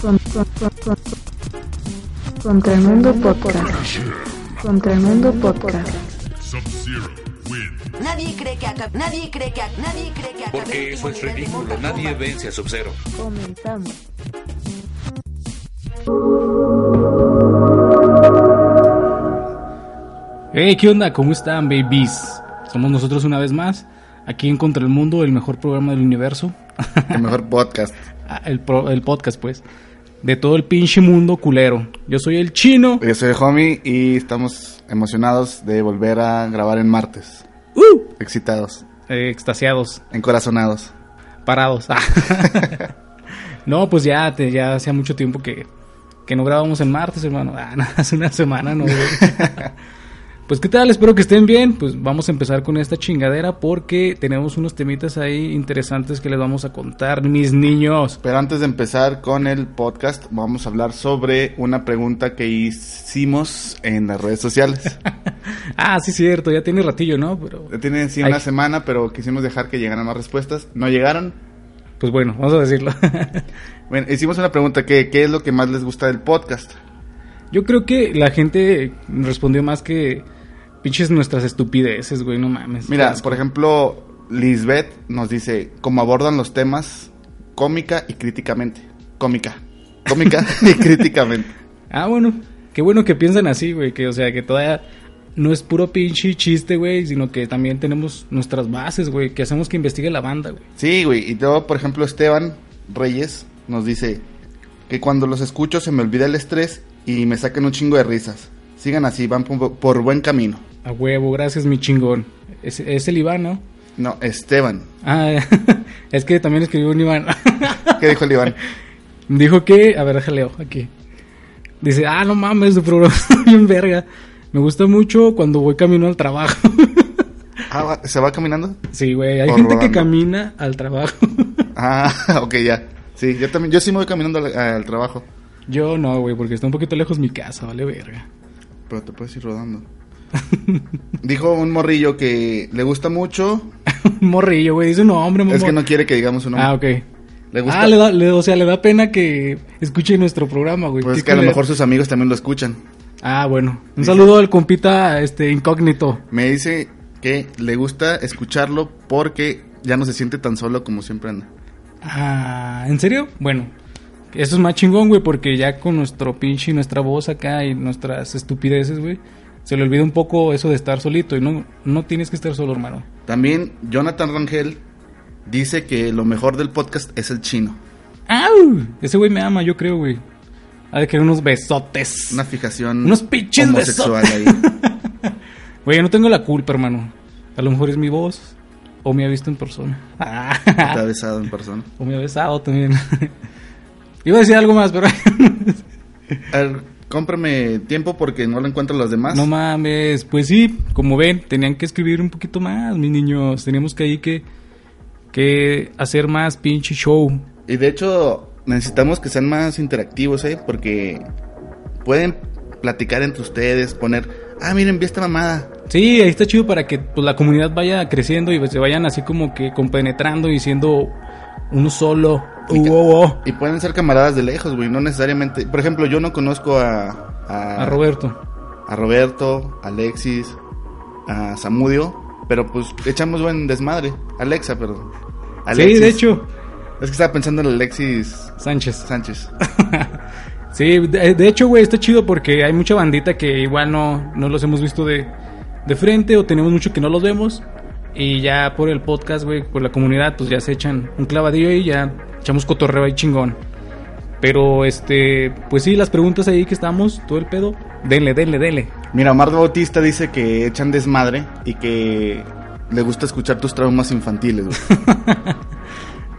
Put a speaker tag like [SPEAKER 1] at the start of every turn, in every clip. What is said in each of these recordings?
[SPEAKER 1] Con- con- con- con- Contra el mundo podcast. Contra el mundo podcast.
[SPEAKER 2] Nadie cree que acá, nadie cree que nadie cree que acá.
[SPEAKER 3] Porque eso es ridículo. Nadie vence a Sub-Zero.
[SPEAKER 1] Comenzamos.
[SPEAKER 4] Hey, ¿qué onda? ¿Cómo están, babies? Somos nosotros una vez más, aquí en Contra el Mundo, el mejor programa del universo.
[SPEAKER 5] El mejor podcast.
[SPEAKER 4] Ah, el, pro- el podcast, pues. De todo el pinche mundo culero. Yo soy el chino.
[SPEAKER 5] Yo soy el homie y estamos emocionados de volver a grabar en martes.
[SPEAKER 4] ¡Uh!
[SPEAKER 5] Excitados,
[SPEAKER 4] Eh, extasiados,
[SPEAKER 5] encorazonados.
[SPEAKER 4] parados. no, pues ya, te- ya hacía mucho tiempo que, que no grabamos en martes, hermano. Ah, no, hace una semana, no. Pues qué tal, espero que estén bien. Pues vamos a empezar con esta chingadera porque tenemos unos temitas ahí interesantes que les vamos a contar, mis niños.
[SPEAKER 5] Pero antes de empezar con el podcast, vamos a hablar sobre una pregunta que hicimos en las redes sociales.
[SPEAKER 4] Ah, sí, cierto, ya tiene ratillo, ¿no? Pero,
[SPEAKER 5] Ya Tiene sí
[SPEAKER 4] Ay.
[SPEAKER 5] una semana, pero quisimos dejar que llegaran más respuestas. No llegaron.
[SPEAKER 4] pues bueno, vamos a decirlo.
[SPEAKER 5] Bueno, hicimos una pregunta que ¿qué es lo que más les gusta del podcast?
[SPEAKER 4] Yo creo que la gente respondió más que pinches nuestras estupideces, güey, no mames.
[SPEAKER 5] Mira, por ejemplo, Lisbeth nos dice cómo abordan los temas cómica y críticamente. Cómica. Cómica y críticamente.
[SPEAKER 4] Ah, bueno, qué bueno que piensan así, güey, que o sea, que todavía no es puro pinche chiste, güey, sino que también tenemos nuestras bases, güey, que hacemos que investigue la banda, güey.
[SPEAKER 5] Sí, güey. Y luego, por ejemplo, Esteban Reyes nos dice que cuando los escucho se me olvida el estrés y me sacan un chingo de risas. Sigan así, van por buen camino.
[SPEAKER 4] A huevo, gracias, mi chingón. Es, es el Iván, ¿no?
[SPEAKER 5] No, Esteban.
[SPEAKER 4] Ah, es que también escribió un Iván.
[SPEAKER 5] ¿Qué dijo el Iván?
[SPEAKER 4] Dijo que, a ver, déjale aquí. Dice, ah, no mames, su programa está bien verga. Me gusta mucho cuando voy camino al trabajo.
[SPEAKER 5] Ah, ¿Se va caminando?
[SPEAKER 4] sí, güey, hay gente que camina al trabajo.
[SPEAKER 5] Ah, ok, ya. Sí, yo también. Yo sí me voy caminando al, al trabajo.
[SPEAKER 4] Yo no, güey, porque está un poquito lejos mi casa, vale verga.
[SPEAKER 5] Pero te puedes ir rodando. Dijo un morrillo que le gusta mucho.
[SPEAKER 4] Morrillo, güey, dice un nombre,
[SPEAKER 5] Es que no quiere que digamos su nombre.
[SPEAKER 4] Ah, ok.
[SPEAKER 5] Le gusta.
[SPEAKER 4] Ah, le da, le- o sea, le da pena que escuche nuestro programa, güey.
[SPEAKER 5] Pues es que a lo mejor sus amigos también lo escuchan.
[SPEAKER 4] Ah, bueno. Un saludo al compita este incógnito.
[SPEAKER 5] Me dice que le gusta escucharlo porque ya no se siente tan solo como siempre anda.
[SPEAKER 4] Ah, ¿en serio? Bueno, eso es más chingón, güey, porque ya con nuestro pinche y nuestra voz acá y nuestras estupideces, güey, se le olvida un poco eso de estar solito y no, no tienes que estar solo, hermano.
[SPEAKER 5] También Jonathan Rangel dice que lo mejor del podcast es el chino.
[SPEAKER 4] ¡Au! Ese güey me ama, yo creo, güey. Ha de querer unos besotes.
[SPEAKER 5] Una fijación
[SPEAKER 4] Unos pinches
[SPEAKER 5] homosexual ahí.
[SPEAKER 4] Güey, yo no tengo la culpa, hermano. A lo mejor es mi voz o me ha visto en persona. Ah.
[SPEAKER 5] Está besado en persona.
[SPEAKER 4] o me ha besado también. Iba a decir algo más, pero...
[SPEAKER 5] Cómprame tiempo porque no lo encuentro los demás.
[SPEAKER 4] No mames, pues sí, como ven, tenían que escribir un poquito más, mis niños. Teníamos que ahí que, que hacer más pinche show.
[SPEAKER 5] Y de hecho, necesitamos que sean más interactivos, ¿eh? Porque pueden platicar entre ustedes, poner, ah, miren, vi esta mamada.
[SPEAKER 4] Sí, ahí está chido para que pues, la comunidad vaya creciendo y se vayan así como que compenetrando y siendo uno solo.
[SPEAKER 5] Y,
[SPEAKER 4] Uh, oh, oh.
[SPEAKER 5] y pueden ser camaradas de lejos, güey, no necesariamente. Por ejemplo, yo no conozco a, a,
[SPEAKER 4] A Roberto.
[SPEAKER 5] a Roberto, a Alexis, a Samudio, pero pues echamos buen desmadre. Alexa, perdón.
[SPEAKER 4] Sí, de hecho,
[SPEAKER 5] Es que estaba pensando en Alexis
[SPEAKER 4] Sánchez.
[SPEAKER 5] Sánchez.
[SPEAKER 4] Sí, de, de hecho, güey, está chido porque hay mucha bandita que igual no, no los hemos visto de, de frente o tenemos mucho que no los vemos. Y ya por el podcast, güey, por la comunidad, pues ya se echan un clavadillo y ya echamos cotorreo ahí chingón. Pero, este, pues sí, las preguntas ahí que estamos, todo el pedo, denle, denle, denle.
[SPEAKER 5] Mira, Omar Bautista dice que echan desmadre y que le gusta escuchar tus traumas infantiles, güey.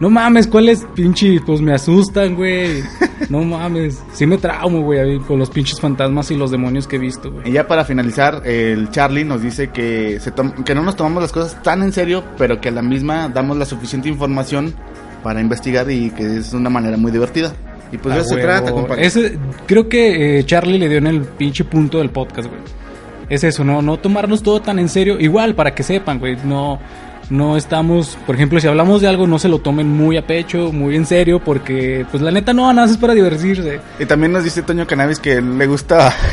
[SPEAKER 4] No mames, ¿cuáles pinches? Pues me asustan, güey. No mames. Sí me traumo, güey, con los pinches fantasmas y los demonios que he visto, güey.
[SPEAKER 5] Y ya para finalizar, el Charlie nos dice que, se que no nos tomamos las cosas tan en serio, pero que a la misma damos la suficiente información para investigar y que es una manera muy divertida. Y pues de eso se trata, compadre.
[SPEAKER 4] Ese- creo que eh, Charlie le dio en el pinche punto del podcast, güey. Es eso, no, no tomarnos todo tan en serio. Igual, para que sepan, güey, no, no estamos, por ejemplo, si hablamos de algo, no se lo tomen muy a pecho, muy en serio, porque pues la neta no, nada más es para divertirse.
[SPEAKER 5] Y también nos dice Toño Cannabis que le gusta.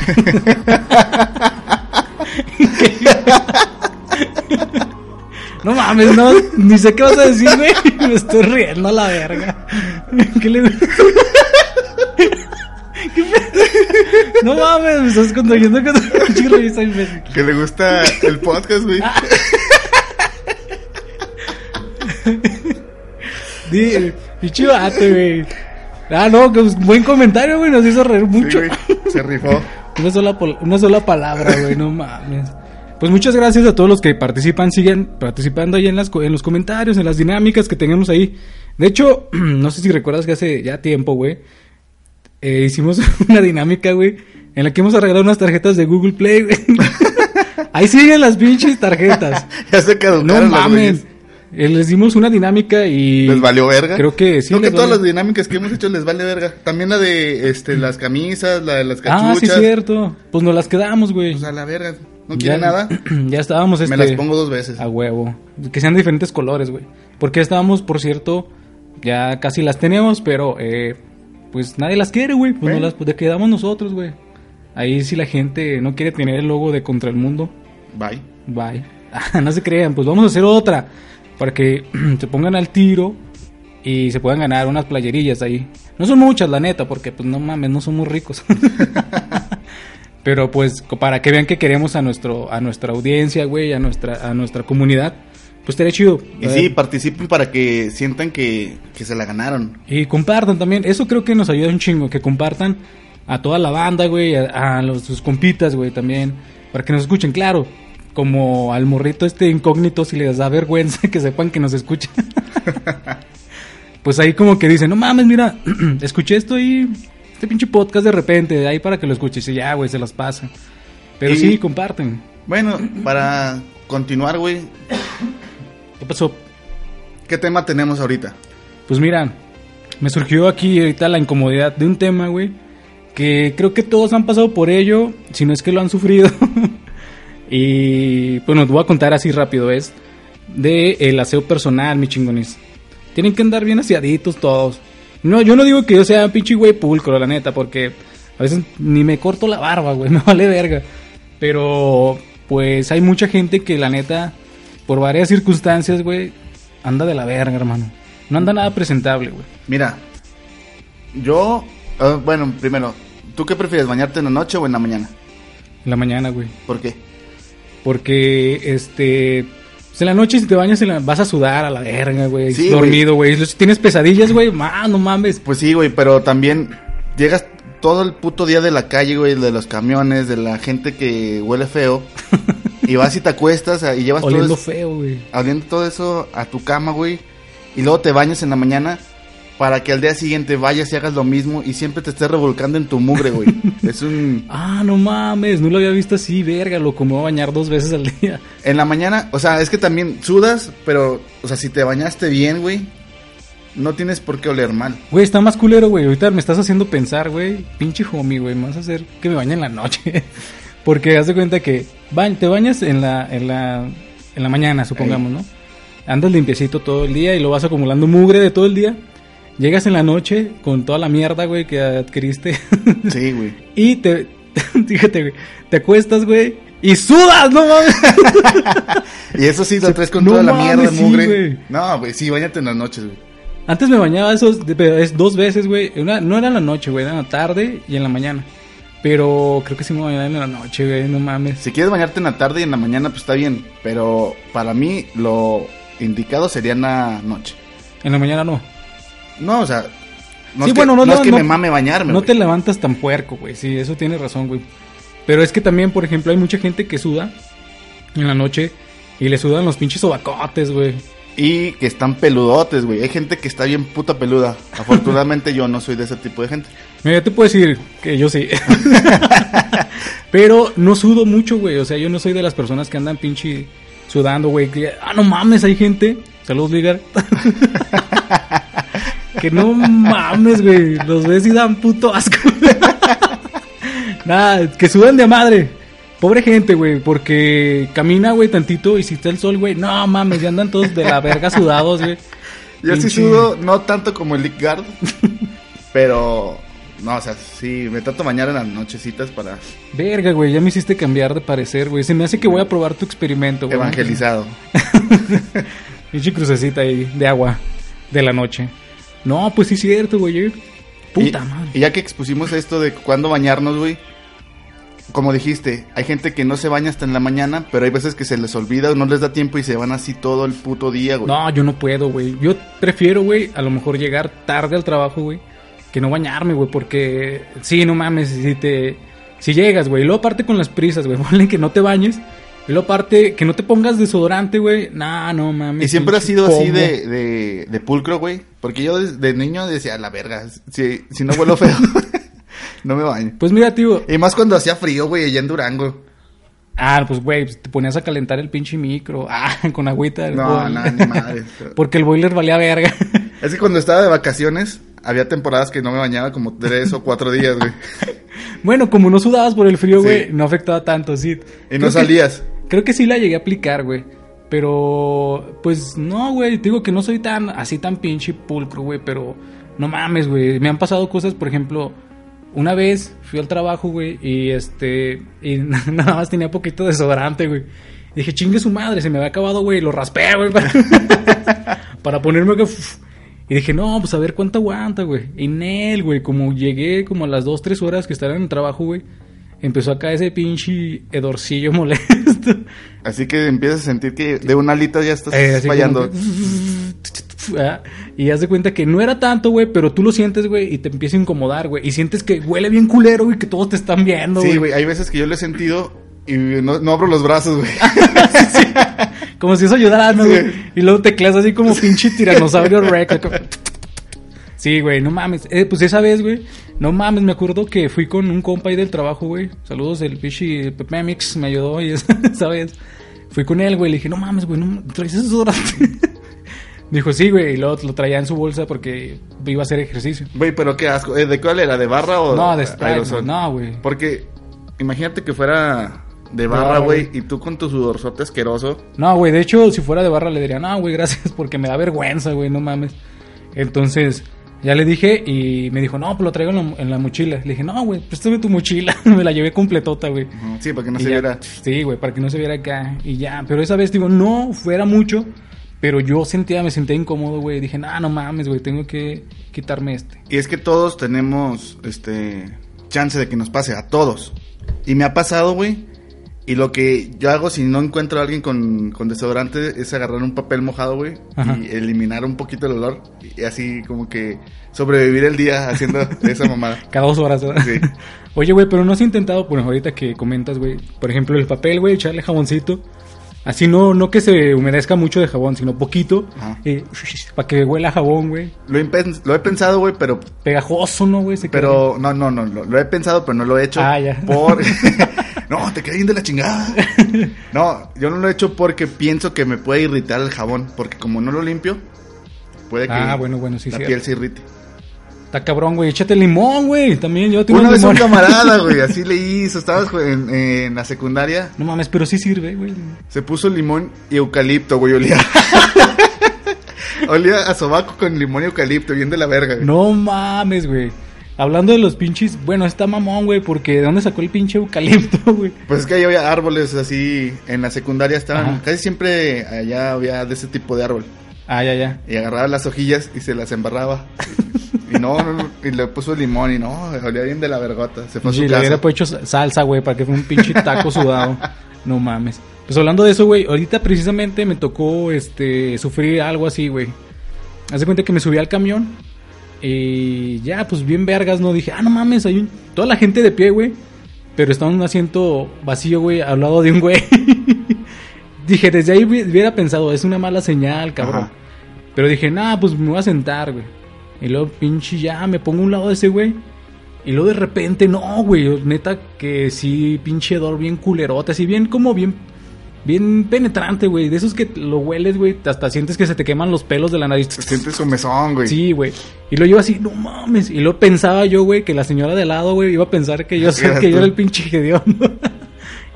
[SPEAKER 4] No mames, no, ni sé qué vas a decir, güey. Me estoy riendo a la verga. ¿Qué le ¿Qué? No mames, me estás contagiando con un chico revista imbécil.
[SPEAKER 5] que le gusta el podcast, güey.
[SPEAKER 4] Vato, güey. Ah, no, que buen comentario, güey, nos hizo reír mucho.
[SPEAKER 5] se rifó.
[SPEAKER 4] Una sola, una sola palabra, güey, no mames. Pues muchas gracias a todos los que participan, siguen participando ahí en, las, co- en los comentarios, en las dinámicas que tenemos ahí. De hecho, no sé si recuerdas que hace ya tiempo, güey, eh, hicimos una dinámica, güey, en la que hemos arreglado unas tarjetas de Google Play, güey. ahí siguen las pinches tarjetas.
[SPEAKER 5] Ya se
[SPEAKER 4] No
[SPEAKER 5] caducaron las
[SPEAKER 4] mames. Eh, les dimos una dinámica y...
[SPEAKER 5] ¿Les valió verga?
[SPEAKER 4] Creo que sí.
[SPEAKER 5] Creo que todas las dinámicas que hemos hecho les vale verga. También la de este, las camisas, la de las
[SPEAKER 4] Ah, sí,
[SPEAKER 5] cachuchas.
[SPEAKER 4] cierto. Pues nos las quedamos, güey.
[SPEAKER 5] Pues a la verga. ¿No
[SPEAKER 4] Ya-
[SPEAKER 5] quiere nada?
[SPEAKER 4] Ya estábamos, este...
[SPEAKER 5] Me las pongo dos veces.
[SPEAKER 4] A huevo. Que sean de diferentes colores, güey. Porque estábamos, por cierto, ya casi las tenemos, pero eh, pues nadie las quiere, güey. Pues
[SPEAKER 5] Bueno.
[SPEAKER 4] no las pues, quedamos nosotros, güey. Ahí si la gente no quiere tener el logo de Contra el Mundo,
[SPEAKER 5] Bye.
[SPEAKER 4] bye. no se crean, pues vamos a hacer otra. Para que se pongan al tiro y se puedan ganar unas playerillas ahí. No son muchas, la neta, porque pues no mames, no somos ricos. Pero pues para que vean que queremos a nuestro a nuestra audiencia, güey, a nuestra a nuestra comunidad, pues estaría chido.
[SPEAKER 5] Y sí, participen para que sientan que, que se la ganaron.
[SPEAKER 4] y compartan también, eso creo que nos ayuda un chingo que compartan a toda la banda, güey, a, a los sus compitas, güey, también para que nos escuchen, claro. Como al morrito este incógnito si les da vergüenza que sepan que nos escuchan. pues ahí como que dicen, "No mames, mira, escuché esto ahí este pinche podcast de repente, ahí para que lo escuches." Y ya, güey, se las pasa. Pero
[SPEAKER 5] Y-
[SPEAKER 4] sí, comparten.
[SPEAKER 5] Bueno, para continuar, güey,
[SPEAKER 4] ¿Qué pasó?
[SPEAKER 5] ¿qué tema tenemos ahorita?
[SPEAKER 4] Pues mira, me surgió aquí ahorita la incomodidad de un tema, güey, que creo que todos han pasado por ello, si no es que lo han sufrido. y bueno, te voy a contar así rápido, es de el aseo personal, mi chingones. Tienen que andar bien aseaditos todos. No, yo no digo que yo sea un pinche güey pulcro, la neta, porque a veces ni me corto la barba, güey, me vale verga. Pero pues hay mucha gente que la neta, por varias circunstancias, güey, anda de la verga, hermano. No anda nada presentable, güey.
[SPEAKER 5] Mira, yo, ah, bueno, primero, ¿tú qué prefieres, bañarte en la noche o en la mañana?
[SPEAKER 4] En la mañana, güey.
[SPEAKER 5] ¿Por qué?
[SPEAKER 4] Porque, este... pues en la noche si te bañas en la- vas a sudar a la verga, güey.
[SPEAKER 5] Sí,
[SPEAKER 4] dormido, güey. Si tienes pesadillas, güey, no mames.
[SPEAKER 5] Pues sí, güey, pero también llegas todo el puto día de la calle, güey, de los camiones, de la gente que huele feo, y vas y te acuestas y llevas todo eso,
[SPEAKER 4] feo, güey.
[SPEAKER 5] oliendo todo eso a tu cama, güey, y luego te bañas en la mañana para que al día siguiente vayas y hagas lo mismo y siempre te estés revolcando en tu mugre, güey. Es un...
[SPEAKER 4] Ah, no mames, no lo había visto así, verga, loco, me voy a bañar dos veces al día.
[SPEAKER 5] En la mañana, o sea, es que también sudas, pero, o sea, si te bañaste bien, güey, no tienes por qué oler mal.
[SPEAKER 4] Güey, está más culero, güey. Ahorita me estás haciendo pensar, güey. Pinche homie, güey. Me vas a hacer que me bañe en la noche. Porque haz de cuenta que ba- te bañas en la, en la, en la mañana, supongamos, ¿no? Andas limpiecito todo el día y lo vas acumulando mugre de todo el día. Llegas en la noche con toda la mierda, güey, que adquiriste.
[SPEAKER 5] Sí, güey.
[SPEAKER 4] y te, fíjate, güey, te acuestas, güey, y sudas, no mames.
[SPEAKER 5] Y eso sí, lo traes con
[SPEAKER 4] No
[SPEAKER 5] toda la mierda,
[SPEAKER 4] sí,
[SPEAKER 5] mugre.
[SPEAKER 4] güey.
[SPEAKER 5] no, güey, sí, bañate en las noches, güey.
[SPEAKER 4] Antes me bañaba esos, es dos veces, güey. Una, no era en la noche, güey, era en la tarde y en la mañana. Pero creo que sí me bañaba en la noche, güey, no mames.
[SPEAKER 5] Si quieres bañarte en la tarde y en la mañana, pues está bien. Pero para mí, lo indicado sería en la noche.
[SPEAKER 4] En la mañana no.
[SPEAKER 5] No, o sea, no
[SPEAKER 4] Sí,
[SPEAKER 5] es que,
[SPEAKER 4] bueno, no,
[SPEAKER 5] no
[SPEAKER 4] no,
[SPEAKER 5] es que
[SPEAKER 4] no-
[SPEAKER 5] me mame bañarme.
[SPEAKER 4] No
[SPEAKER 5] güey.
[SPEAKER 4] te levantas tan puerco, güey. Sí, eso tiene razón, güey. Pero es que también, por ejemplo, hay mucha gente que suda en la noche y le sudan los pinches sobacotes, güey.
[SPEAKER 5] Y que están peludotes, güey. Hay gente que está bien puta peluda. Afortunadamente yo no soy de ese tipo de gente.
[SPEAKER 4] Mira, yo te puedo decir que yo sí. Pero no sudo mucho, güey. O sea, yo no soy de las personas que andan pinche sudando, güey. que, ah, no mames, hay gente. Saludos, Ligar. que no mames, güey. Los ves y dan puto asco. Nada, que sudan de madre. Pobre gente, güey, porque camina, güey, tantito y si está el sol, güey, no mames, ya andan todos de la verga sudados, güey.
[SPEAKER 5] Yo sí sudo, no tanto como el Lick Guard, pero no, o sea, sí, me trato bañar en las nochecitas para
[SPEAKER 4] Verga, güey, ya me hiciste cambiar de parecer, güey. Se me hace que voy a probar tu experimento, güey.
[SPEAKER 5] evangelizado.
[SPEAKER 4] Pinche crucecita ahí de agua de la noche. No, pues sí es cierto, güey. Puta
[SPEAKER 5] y,
[SPEAKER 4] madre.
[SPEAKER 5] Y ya que expusimos esto de cuándo bañarnos, güey. Como dijiste, hay gente que no se baña hasta en la mañana, pero hay veces que se les olvida o no les da tiempo y se van así todo el puto día, güey.
[SPEAKER 4] No, yo no puedo, güey. Yo prefiero, güey, a lo mejor llegar tarde al trabajo, güey, que no bañarme, güey, porque sí, no mames, si te si llegas, güey, y luego aparte con las prisas, güey, ponle que no te bañes, y luego aparte que no te pongas desodorante, güey. Nah, no mames.
[SPEAKER 5] Y siempre ha sido así de, de, de pulcro, güey. Porque yo de, niño decía, la verga, si, si no huelo feo, no me baño.
[SPEAKER 4] Pues mira, tío,
[SPEAKER 5] Y más cuando hacía frío, güey, allá en Durango.
[SPEAKER 4] ah, pues güey, pues, te ponías a calentar el pinche micro, ah, con agüita.
[SPEAKER 5] No, no, ni madre.
[SPEAKER 4] Porque el boiler valía verga.
[SPEAKER 5] Es que cuando estaba de vacaciones, había temporadas que no me bañaba como tres o cuatro días, güey.
[SPEAKER 4] bueno, como no sudabas por el frío,
[SPEAKER 5] Sí.
[SPEAKER 4] güey, no afectaba tanto, sí.
[SPEAKER 5] Y
[SPEAKER 4] Creo
[SPEAKER 5] no salías.
[SPEAKER 4] Creo que sí la llegué a aplicar, güey. Pero, pues no, güey. Te digo que no soy tan así tan pinche pulcro, güey. Pero no mames, güey. Me han pasado cosas, por ejemplo, una vez fui al trabajo, güey. Y este, y nada más tenía poquito de desodorante, güey. Dije, chingue su madre, se me había acabado, güey. Lo raspé, güey. Para, ponerme que. Y dije, no, pues a ver cuánto aguanta, güey. Y Nel, güey, como llegué como a las 2, 3 horas que estaba en el trabajo, güey. Empezó acá ese pinche hedorcillo molesto.
[SPEAKER 5] Así que empiezas a sentir que de una alita ya estás
[SPEAKER 4] Eh,
[SPEAKER 5] fallando.
[SPEAKER 4] que- Ah, Y haz de cuenta que no era tanto, güey, pero tú lo sientes, güey, y te empieza a incomodar, güey. Y sientes que huele bien culero, güey, que todos te están viendo,
[SPEAKER 5] Sí,
[SPEAKER 4] güey.
[SPEAKER 5] güey, hay veces que yo lo he sentido y no, no abro los brazos, güey.
[SPEAKER 4] Como si eso ayudara, ¿no, güey?
[SPEAKER 5] Sí.
[SPEAKER 4] Y luego te quedas así como pinche tiranosaurio rex. Sí, güey, no mames. Eh, pues esa vez, güey, no mames, me acuerdo que fui con un compa ahí del trabajo, güey. Saludos, el pinche Pepe Mix me ayudó y esa esa vez. Fui con él, güey, le dije, no mames, güey, no traes desodorante. Dijo, sí, güey, y luego lo traía en su bolsa porque iba a hacer ejercicio.
[SPEAKER 5] Güey, pero qué asco. Eh, ¿De cuál era? ¿De barra o
[SPEAKER 4] No, de Sprite, no, güey.
[SPEAKER 5] Porque imagínate que fuera de
[SPEAKER 4] barra,
[SPEAKER 5] güey. y tú con tu sudorzote asqueroso.
[SPEAKER 4] No, güey, de hecho, si fuera de barra le diría, no, güey, gracias, porque me da vergüenza, güey, no mames. Entonces, ya le dije y me dijo, no, pues lo traigo en la, en la mochila. Le dije, no, güey, préstame tu mochila. me la llevé completota, güey.
[SPEAKER 5] Sí, para que no
[SPEAKER 4] Y
[SPEAKER 5] se
[SPEAKER 4] ya-
[SPEAKER 5] viera.
[SPEAKER 4] Sí, güey, para que no se viera acá. Y ya, pero esa vez, digo, no fuera mucho, pero yo sentía, me sentía incómodo, güey. Dije, no, no mames, güey, tengo que quitarme este.
[SPEAKER 5] Y es que todos tenemos este chance de que nos pase, a todos. Y me ha pasado, güey. Y lo que yo hago si no encuentro a alguien con, con desodorante es agarrar un papel mojado, güey,
[SPEAKER 4] Ajá.
[SPEAKER 5] y eliminar un poquito el olor. Y así como que sobrevivir el día haciendo esa mamada.
[SPEAKER 4] Cada dos horas, ¿verdad?
[SPEAKER 5] Sí.
[SPEAKER 4] Oye, güey, pero no has intentado, bueno, ahorita que comentas, güey, por ejemplo, el papel, güey, echarle jaboncito. Así no, no que se humedezca mucho de jabón, sino poquito.
[SPEAKER 5] Ajá.
[SPEAKER 4] para que huela a jabón, güey.
[SPEAKER 5] Lo he, pens- lo he pensado, güey, pero
[SPEAKER 4] Pegajoso, ¿no, güey?
[SPEAKER 5] Pero, no, no, no, lo, lo he pensado, pero no lo he hecho.
[SPEAKER 4] Ah, ya.
[SPEAKER 5] Por... no, te queda bien de la chingada. No, yo no lo he hecho porque pienso que me puede irritar el jabón. Porque como no lo limpio, puede que
[SPEAKER 4] Ah, bueno, bueno, sí,
[SPEAKER 5] la
[SPEAKER 4] cierto.
[SPEAKER 5] piel se irrite.
[SPEAKER 4] Está cabrón, güey. Échate limón, güey. También yo tengo
[SPEAKER 5] Una vez un camarada, güey, así le hizo. Estabas en, en la secundaria.
[SPEAKER 4] No mames, pero sí sirve, güey.
[SPEAKER 5] Se puso limón y eucalipto, güey, olía. olía a sobaco con limón y eucalipto, bien de la verga, güey.
[SPEAKER 4] No mames, güey. Hablando de los pinches, bueno, está mamón, güey, porque ¿de dónde sacó el pinche eucalipto, güey?
[SPEAKER 5] Pues es que ahí había árboles así, en la secundaria estaban,
[SPEAKER 4] Ajá.
[SPEAKER 5] casi siempre allá había de ese tipo de árbol.
[SPEAKER 4] Ah, ya, ya.
[SPEAKER 5] Y agarraba las hojillas y se las embarraba. Y no, no, no, y le puso limón y no, olía bien de la vergota. Se fue a
[SPEAKER 4] Sí,
[SPEAKER 5] su
[SPEAKER 4] le
[SPEAKER 5] casa.
[SPEAKER 4] hubiera hecho salsa, güey, para que fuera un pinche taco sudado. No mames. Pues hablando de eso, güey, ahorita precisamente me tocó este sufrir algo así, güey. Haz de cuenta que me subí al camión y ya, pues bien vergas, ¿no? Dije, ah, no mames, hay un... toda la gente de pie, güey. Pero estaba en un asiento vacío, güey, al lado de un güey. dije, desde ahí hubi- hubiera pensado, es una mala señal, cabrón.
[SPEAKER 5] Ajá.
[SPEAKER 4] Pero dije, nah, pues me voy a sentar, güey. Y luego, pinche, ya me pongo a un lado de ese güey. Y luego de repente, no, güey, neta que sí, pinche hedor bien culerote, así bien como bien, bien penetrante, güey. De esos que lo hueles, güey, hasta sientes que se te queman los pelos de la nariz.
[SPEAKER 5] Sientes su mesón, güey.
[SPEAKER 4] Sí, güey. Y luego yo así, no mames. Y luego pensaba yo, güey, que la señora de lado, güey, iba a pensar que yo, que yo era el pinche hediondo.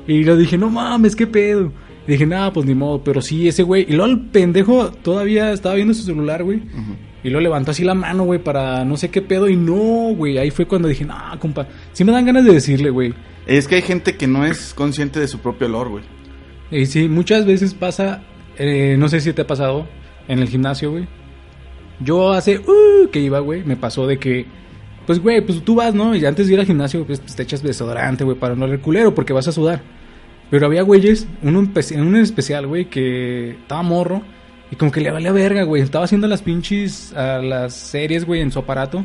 [SPEAKER 4] Y lo dije, no mames, qué pedo. Y dije, nada, pues ni modo. Pero sí, ese güey. Y luego el pendejo todavía estaba viendo su celular, güey. Y luego levantó así la mano, güey, para no sé qué pedo. Y no, güey. Ahí fue cuando dije, no, compa. Sí me dan ganas de decirle, güey.
[SPEAKER 5] Es que hay gente que no es consciente de su propio olor, güey.
[SPEAKER 4] Y sí, muchas veces pasa. eh, no sé si te ha pasado en el gimnasio, güey. Yo hace uh, que iba, güey, me pasó de que, pues, güey, pues tú vas, ¿no? Y antes de ir al gimnasio, pues, te echas desodorante, güey, para no oler culero, porque vas a sudar. Pero había güeyes, uno uno en especial, güey, que estaba morro y como que le valía verga, güey. Estaba haciendo las pinches, a las series, güey, en su aparato.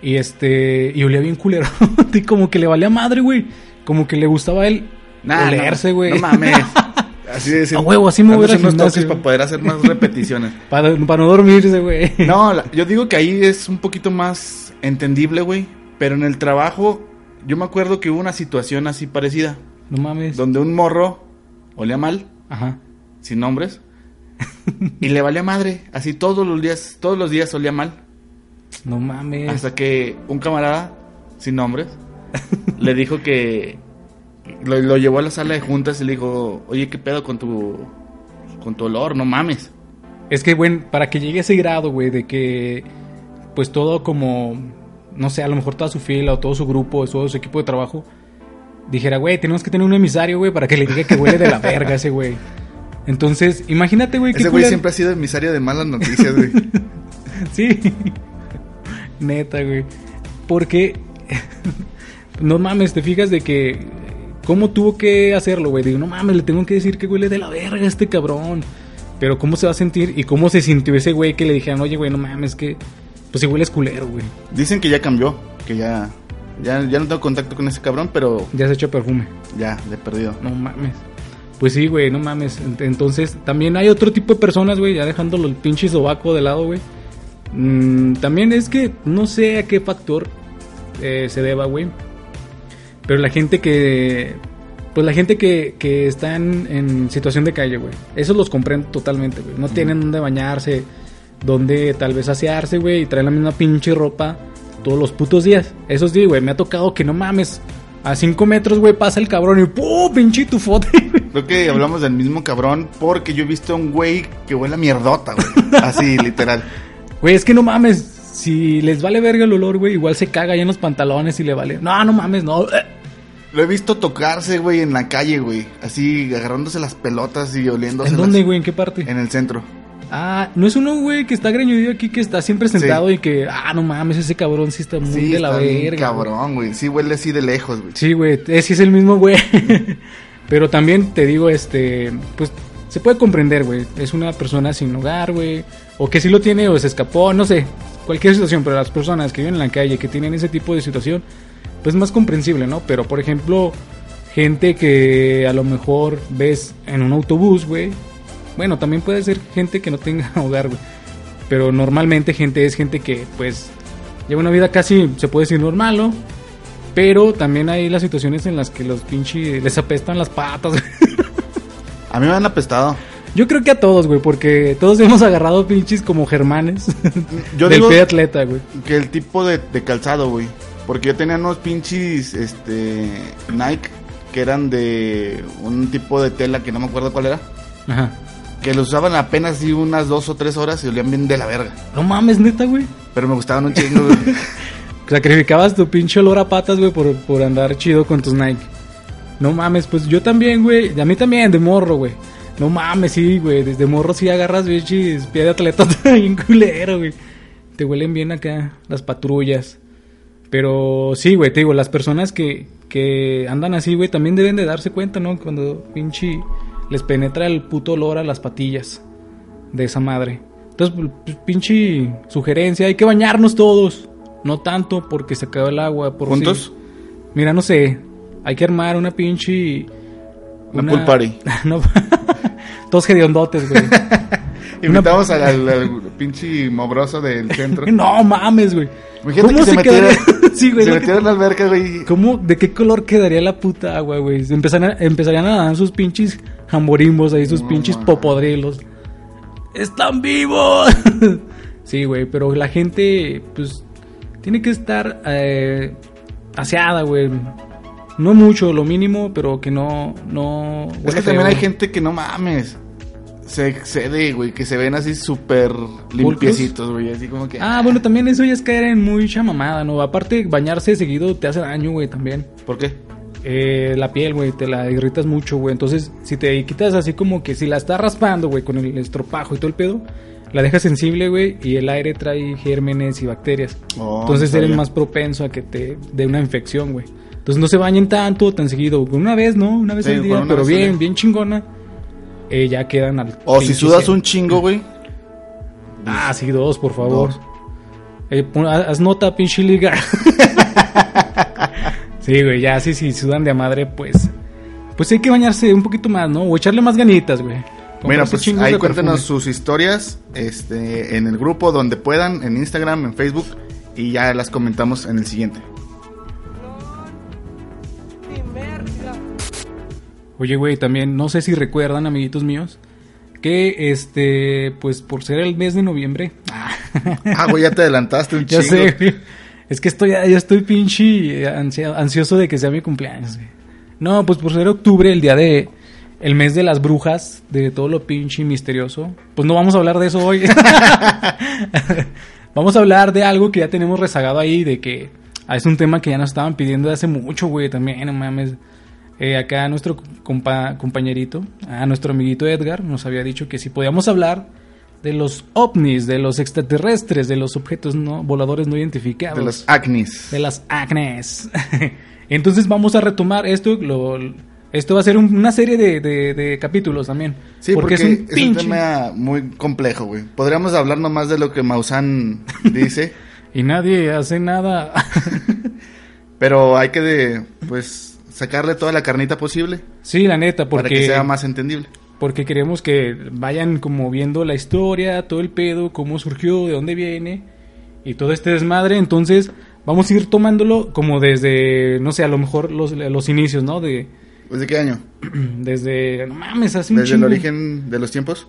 [SPEAKER 4] Y este, y olía bien culero. y como que le valía madre, güey. Como que le gustaba a él
[SPEAKER 5] Nah,
[SPEAKER 4] olerse,
[SPEAKER 5] no,
[SPEAKER 4] güey.
[SPEAKER 5] No mames. Así de decir,
[SPEAKER 4] A huevo, así me voy a
[SPEAKER 5] unos toques para poder hacer más repeticiones.
[SPEAKER 4] Para, para no dormirse, güey.
[SPEAKER 5] No, la- yo digo que ahí es un poquito más entendible, güey. Pero en el trabajo, yo me acuerdo que hubo una situación así parecida.
[SPEAKER 4] No mames.
[SPEAKER 5] Donde un morro olía mal,
[SPEAKER 4] Ajá.
[SPEAKER 5] sin nombres. y le valía madre. Así todos los días, todos los días olía mal.
[SPEAKER 4] No mames.
[SPEAKER 5] Hasta que un camarada, sin nombres, le dijo que lo, lo llevó a la sala de juntas y le dijo, oye, ¿qué pedo con tu, con tu olor? No mames.
[SPEAKER 4] Es que, güey, para que llegue a ese grado, güey, de que, pues todo como, no sé, a lo mejor toda su fila o todo su grupo, todo su equipo de trabajo, dijera, güey, tenemos que tener un emisario, güey, para que le diga que huele de la verga ese güey. Entonces, imagínate, güey,
[SPEAKER 5] Ese güey siempre ha sido emisario de malas noticias, güey.
[SPEAKER 4] Sí. Neta, güey. Porque. no mames, te fijas de que. ¿Cómo tuvo que hacerlo, güey? Digo, no mames, le tengo que decir que huele de la verga a este cabrón. Pero ¿cómo se va a sentir? ¿Y cómo se sintió ese güey que le dijeron, oye, güey, no mames, que. Pues si hueles culero, güey.
[SPEAKER 5] Dicen que ya cambió, que ya, ya, ya no tengo contacto con ese cabrón, pero
[SPEAKER 4] Ya se echó perfume.
[SPEAKER 5] ya, de perdido.
[SPEAKER 4] No mames. Pues sí, güey, no mames. Ent- Entonces, también hay otro tipo de personas, güey, ya dejándolo el pinche sobaco de lado, güey. Mm, también es que no sé a qué factor eh, se deba, güey. Pero la gente que. Pues la gente que, que está en, en situación de calle, güey. Eso los comprendo totalmente, güey. No tienen dónde bañarse, dónde tal vez asearse, güey. Y traen la misma pinche ropa todos los putos días. Eso sí, güey. Me ha tocado que no mames. A 5 metros, güey, pasa el cabrón y ¡pum! Pinche tufote.
[SPEAKER 5] Creo que hablamos del mismo cabrón porque yo he visto a un güey que huele a mierdota, güey. Así, literal.
[SPEAKER 4] Güey, es que no mames. Si les vale verga el olor, güey, igual se caga ya en los pantalones y le vale. No, no mames, no.
[SPEAKER 5] Lo he visto tocarse, güey, en la calle, güey. Así, agarrándose las pelotas y oliéndose.
[SPEAKER 4] ¿En dónde, güey? ¿En qué parte?
[SPEAKER 5] En el centro.
[SPEAKER 4] Ah, no es uno, güey, que está greñudo aquí, que está siempre sentado y que, ah, no mames, ese cabrón sí está muy
[SPEAKER 5] Sí,
[SPEAKER 4] de la
[SPEAKER 5] está bien
[SPEAKER 4] verga. güey.
[SPEAKER 5] cabrón, güey. Sí, huele así de lejos, güey.
[SPEAKER 4] Sí, güey, ese es el mismo, güey. Pero también te digo, este, pues se puede comprender, güey. Es una persona sin hogar, güey. O que sí lo tiene o se escapó, no sé. Cualquier situación, pero las personas que viven en la calle, que tienen ese tipo de situación, pues es más comprensible, ¿no? Pero, por ejemplo, gente que a lo mejor ves en un autobús, güey. Bueno, también puede ser gente que no tenga hogar, güey. Pero normalmente gente es gente que, pues, lleva una vida casi, se puede decir, normal, ¿no? Pero también hay las situaciones en las que los pinches les apestan las patas. güey.
[SPEAKER 5] A mí me han apestado.
[SPEAKER 4] Yo creo que a todos, güey, porque todos hemos agarrado pinches como germanes
[SPEAKER 5] Yo
[SPEAKER 4] del
[SPEAKER 5] digo
[SPEAKER 4] pie atleta, güey.
[SPEAKER 5] que el tipo de, de calzado, güey. Porque yo tenía unos pinches, este, Nike que eran de un tipo de tela que no me acuerdo cuál era.
[SPEAKER 4] Ajá.
[SPEAKER 5] Que los usaban apenas así unas dos o tres horas y olían bien de la verga.
[SPEAKER 4] No mames, neta, güey.
[SPEAKER 5] Pero me gustaban un chingo, güey.
[SPEAKER 4] Sacrificabas tu pinche olor a patas, güey, por, por andar chido con tus Nike. No mames, pues yo también, güey. Y a mí también, de morro, güey. No mames, sí, güey. Desde morro sí agarras, pinches pie de atleta bien culero, güey. Te huelen bien acá las patrullas. Pero sí, güey, te digo, las personas que, que andan así, güey, también deben de darse cuenta, ¿no? Cuando pinche les penetra el puto olor a las patillas de esa madre. Entonces, pues, pinche sugerencia, hay que bañarnos todos. No tanto porque se acaba el agua. Por
[SPEAKER 5] ¿Juntos?
[SPEAKER 4] Mira, no sé, hay que armar una pinche...
[SPEAKER 5] Una pool party.
[SPEAKER 4] no, todos hediondotes, güey.
[SPEAKER 5] Invitamos al, al- al pinche mobroso del centro.
[SPEAKER 4] no mames, güey.
[SPEAKER 5] Imagínate que se metiera,
[SPEAKER 4] quedaría- sí, güey.
[SPEAKER 5] se
[SPEAKER 4] que-
[SPEAKER 5] metiera en la alberca, güey.
[SPEAKER 4] ¿Cómo, de qué color quedaría la puta agua, güey? Empezarían, empezarían a dar sus pinches jamborimbos ahí, sus
[SPEAKER 5] No,
[SPEAKER 4] pinches
[SPEAKER 5] man.
[SPEAKER 4] popodrilos. ¡Están vivos! sí, güey, pero la gente, pues, tiene que estar eh, aseada, güey. No mucho, lo mínimo, pero que no. no
[SPEAKER 5] Es que también hay gente que no mames. Se excede, güey, que se ven así súper limpiecitos, güey. Así como que.
[SPEAKER 4] Ah, bueno, también eso ya es caer en mucha mamada, ¿no? Aparte, bañarse seguido te hace daño, güey, también.
[SPEAKER 5] ¿Por qué?
[SPEAKER 4] Eh, la piel, güey, te la irritas mucho, güey. Entonces, si te quitas así como que si la estás raspando, güey, con el estropajo y todo el pedo, la dejas sensible, güey, y el aire trae gérmenes y bacterias.
[SPEAKER 5] Oh,
[SPEAKER 4] Entonces eres más propenso a que te dé una infección, güey. Entonces no se bañen tanto, tan seguido. Una vez, ¿no? Una vez
[SPEAKER 5] Sí,
[SPEAKER 4] al día, pero bien, bien chingona. Eh, ya quedan al.
[SPEAKER 5] O si sudas un chingo, güey.
[SPEAKER 4] Ah, sí, dos, por favor.
[SPEAKER 5] Dos.
[SPEAKER 4] Eh, pon- haz nota, pinche liga. sí, güey, ya, sí, sí, sudan de a madre, pues. Pues hay que bañarse un poquito más, ¿no? O echarle más ganitas, güey.
[SPEAKER 5] Mira, pues ahí cuéntenos sus historias este, en el grupo donde puedan, en Instagram, en Facebook, y ya las comentamos en el siguiente.
[SPEAKER 4] Oye, güey, también, no sé si recuerdan, amiguitos míos, que este, pues por ser el mes de noviembre.
[SPEAKER 5] Ah, güey, ya te adelantaste un
[SPEAKER 4] ya
[SPEAKER 5] chingo.
[SPEAKER 4] sé, güey. Es que estoy, ya estoy pinche ansioso de que sea mi cumpleaños. No, pues por ser octubre, el día de. El mes de las brujas, de todo lo pinche misterioso. Pues no vamos a hablar de eso hoy. vamos a hablar de algo que ya tenemos rezagado ahí, de que ah, es un tema que ya nos estaban pidiendo de hace mucho, güey, también, no mames. Eh, acá nuestro compa- compañerito, a nuestro amiguito Edgar, nos había dicho que si podíamos hablar de los ovnis, de los extraterrestres, de los objetos no voladores no identificados,
[SPEAKER 5] De los acnis.
[SPEAKER 4] de las acnes. Entonces vamos a retomar esto. Lo, esto va a ser un- una serie de, de- de capítulos también.
[SPEAKER 5] Sí, porque,
[SPEAKER 4] es un
[SPEAKER 5] es un
[SPEAKER 4] pinche.
[SPEAKER 5] tema muy complejo, güey. Podríamos hablar nomás de lo que Maussan dice,
[SPEAKER 4] Y nadie hace nada.
[SPEAKER 5] pero hay que, de, pues, sacarle toda la carnita posible
[SPEAKER 4] sí, la neta,
[SPEAKER 5] para que
[SPEAKER 4] porque,
[SPEAKER 5] sea más entendible.
[SPEAKER 4] Porque queremos que vayan como viendo la historia, todo el pedo, cómo surgió, de dónde viene y todo este desmadre. Entonces vamos a ir tomándolo como desde, no sé, a lo mejor los, los inicios, ¿no? De,
[SPEAKER 5] ¿Desde qué año?
[SPEAKER 4] desde, no mames, hace un
[SPEAKER 5] ¿Desde el origen de los tiempos?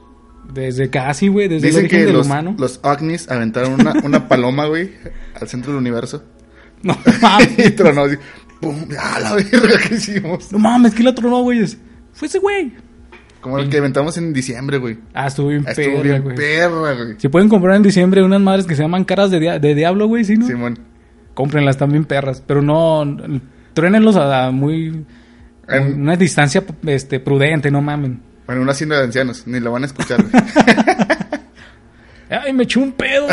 [SPEAKER 4] Desde casi, güey, desde
[SPEAKER 5] Dicen
[SPEAKER 4] el origen
[SPEAKER 5] que
[SPEAKER 4] del
[SPEAKER 5] los,
[SPEAKER 4] humano.
[SPEAKER 5] los Agnis aventaron una, una paloma, güey, al centro del universo.
[SPEAKER 4] No mames.
[SPEAKER 5] y tronó así. ¡Pum! ¡Ah, la verga que hicimos!
[SPEAKER 4] No mames, ¿qué la tronó, güey? Fue ese güey.
[SPEAKER 5] Como el que aventamos en diciembre, güey.
[SPEAKER 4] Ah, estuvo bien
[SPEAKER 5] Estuvo
[SPEAKER 4] perra,
[SPEAKER 5] bien
[SPEAKER 4] güey.
[SPEAKER 5] perra, güey.
[SPEAKER 4] Si pueden comprar en diciembre unas madres que se llaman caras de, dia- de diablo, güey, ¿sí, no?
[SPEAKER 5] Simón.
[SPEAKER 4] Cómprenlas también perras. Pero no, truénenlos a, a muy...
[SPEAKER 5] En-
[SPEAKER 4] una distancia este, prudente, no mamen.
[SPEAKER 5] Bueno, una hacienda de ancianos. Ni lo van a escuchar, güey.
[SPEAKER 4] Ay, me eché un pedo.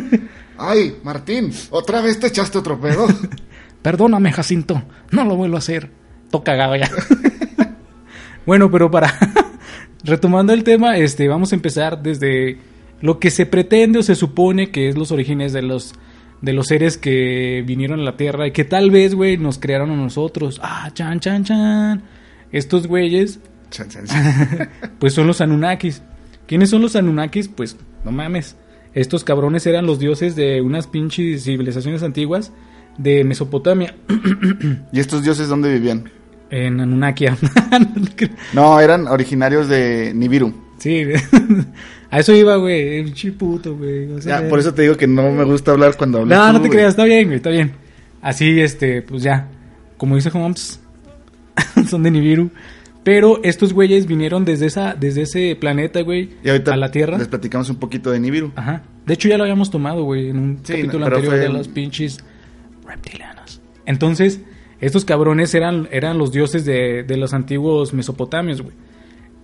[SPEAKER 5] Ay, Martín, ¿otra vez te echaste otro pedo?
[SPEAKER 4] Perdóname, Jacinto. No lo vuelvo a hacer. Toca cagado ya. bueno, pero para... retomando el tema, este, vamos a empezar desde lo que se pretende o se supone que es los orígenes de los de los seres que vinieron a la Tierra y que tal vez, güey, nos crearon a nosotros. Ah, chan, chan, chan. Estos güeyes,
[SPEAKER 5] Chan, chan, chan.
[SPEAKER 4] pues son los Anunnakis. ¿Quiénes son los Anunnakis? Pues, no mames. Estos cabrones eran los dioses de unas pinches civilizaciones antiguas de Mesopotamia.
[SPEAKER 5] ¿Y estos dioses dónde vivían?
[SPEAKER 4] En Anunnakia.
[SPEAKER 5] No, eran originarios de Nibiru.
[SPEAKER 4] sí, a eso iba, güey. El chiputo, güey. o sea,
[SPEAKER 5] Ya, por eso te digo que no me gusta hablar cuando hablas
[SPEAKER 4] No,
[SPEAKER 5] tú,
[SPEAKER 4] no te creas, está bien, güey, está bien. Así, este, pues ya. Como dice Holmes, son de Nibiru. Pero estos güeyes vinieron desde esa, desde ese planeta, güey,
[SPEAKER 5] Y ahorita
[SPEAKER 4] a la Tierra.
[SPEAKER 5] les platicamos un poquito de Nibiru.
[SPEAKER 4] Ajá. De hecho, ya lo habíamos tomado, güey, en un
[SPEAKER 5] Sí,
[SPEAKER 4] capítulo
[SPEAKER 5] no,
[SPEAKER 4] anterior de los pinches reptilianos. Entonces, estos cabrones eran, eran los dioses de, de los antiguos mesopotamios, güey.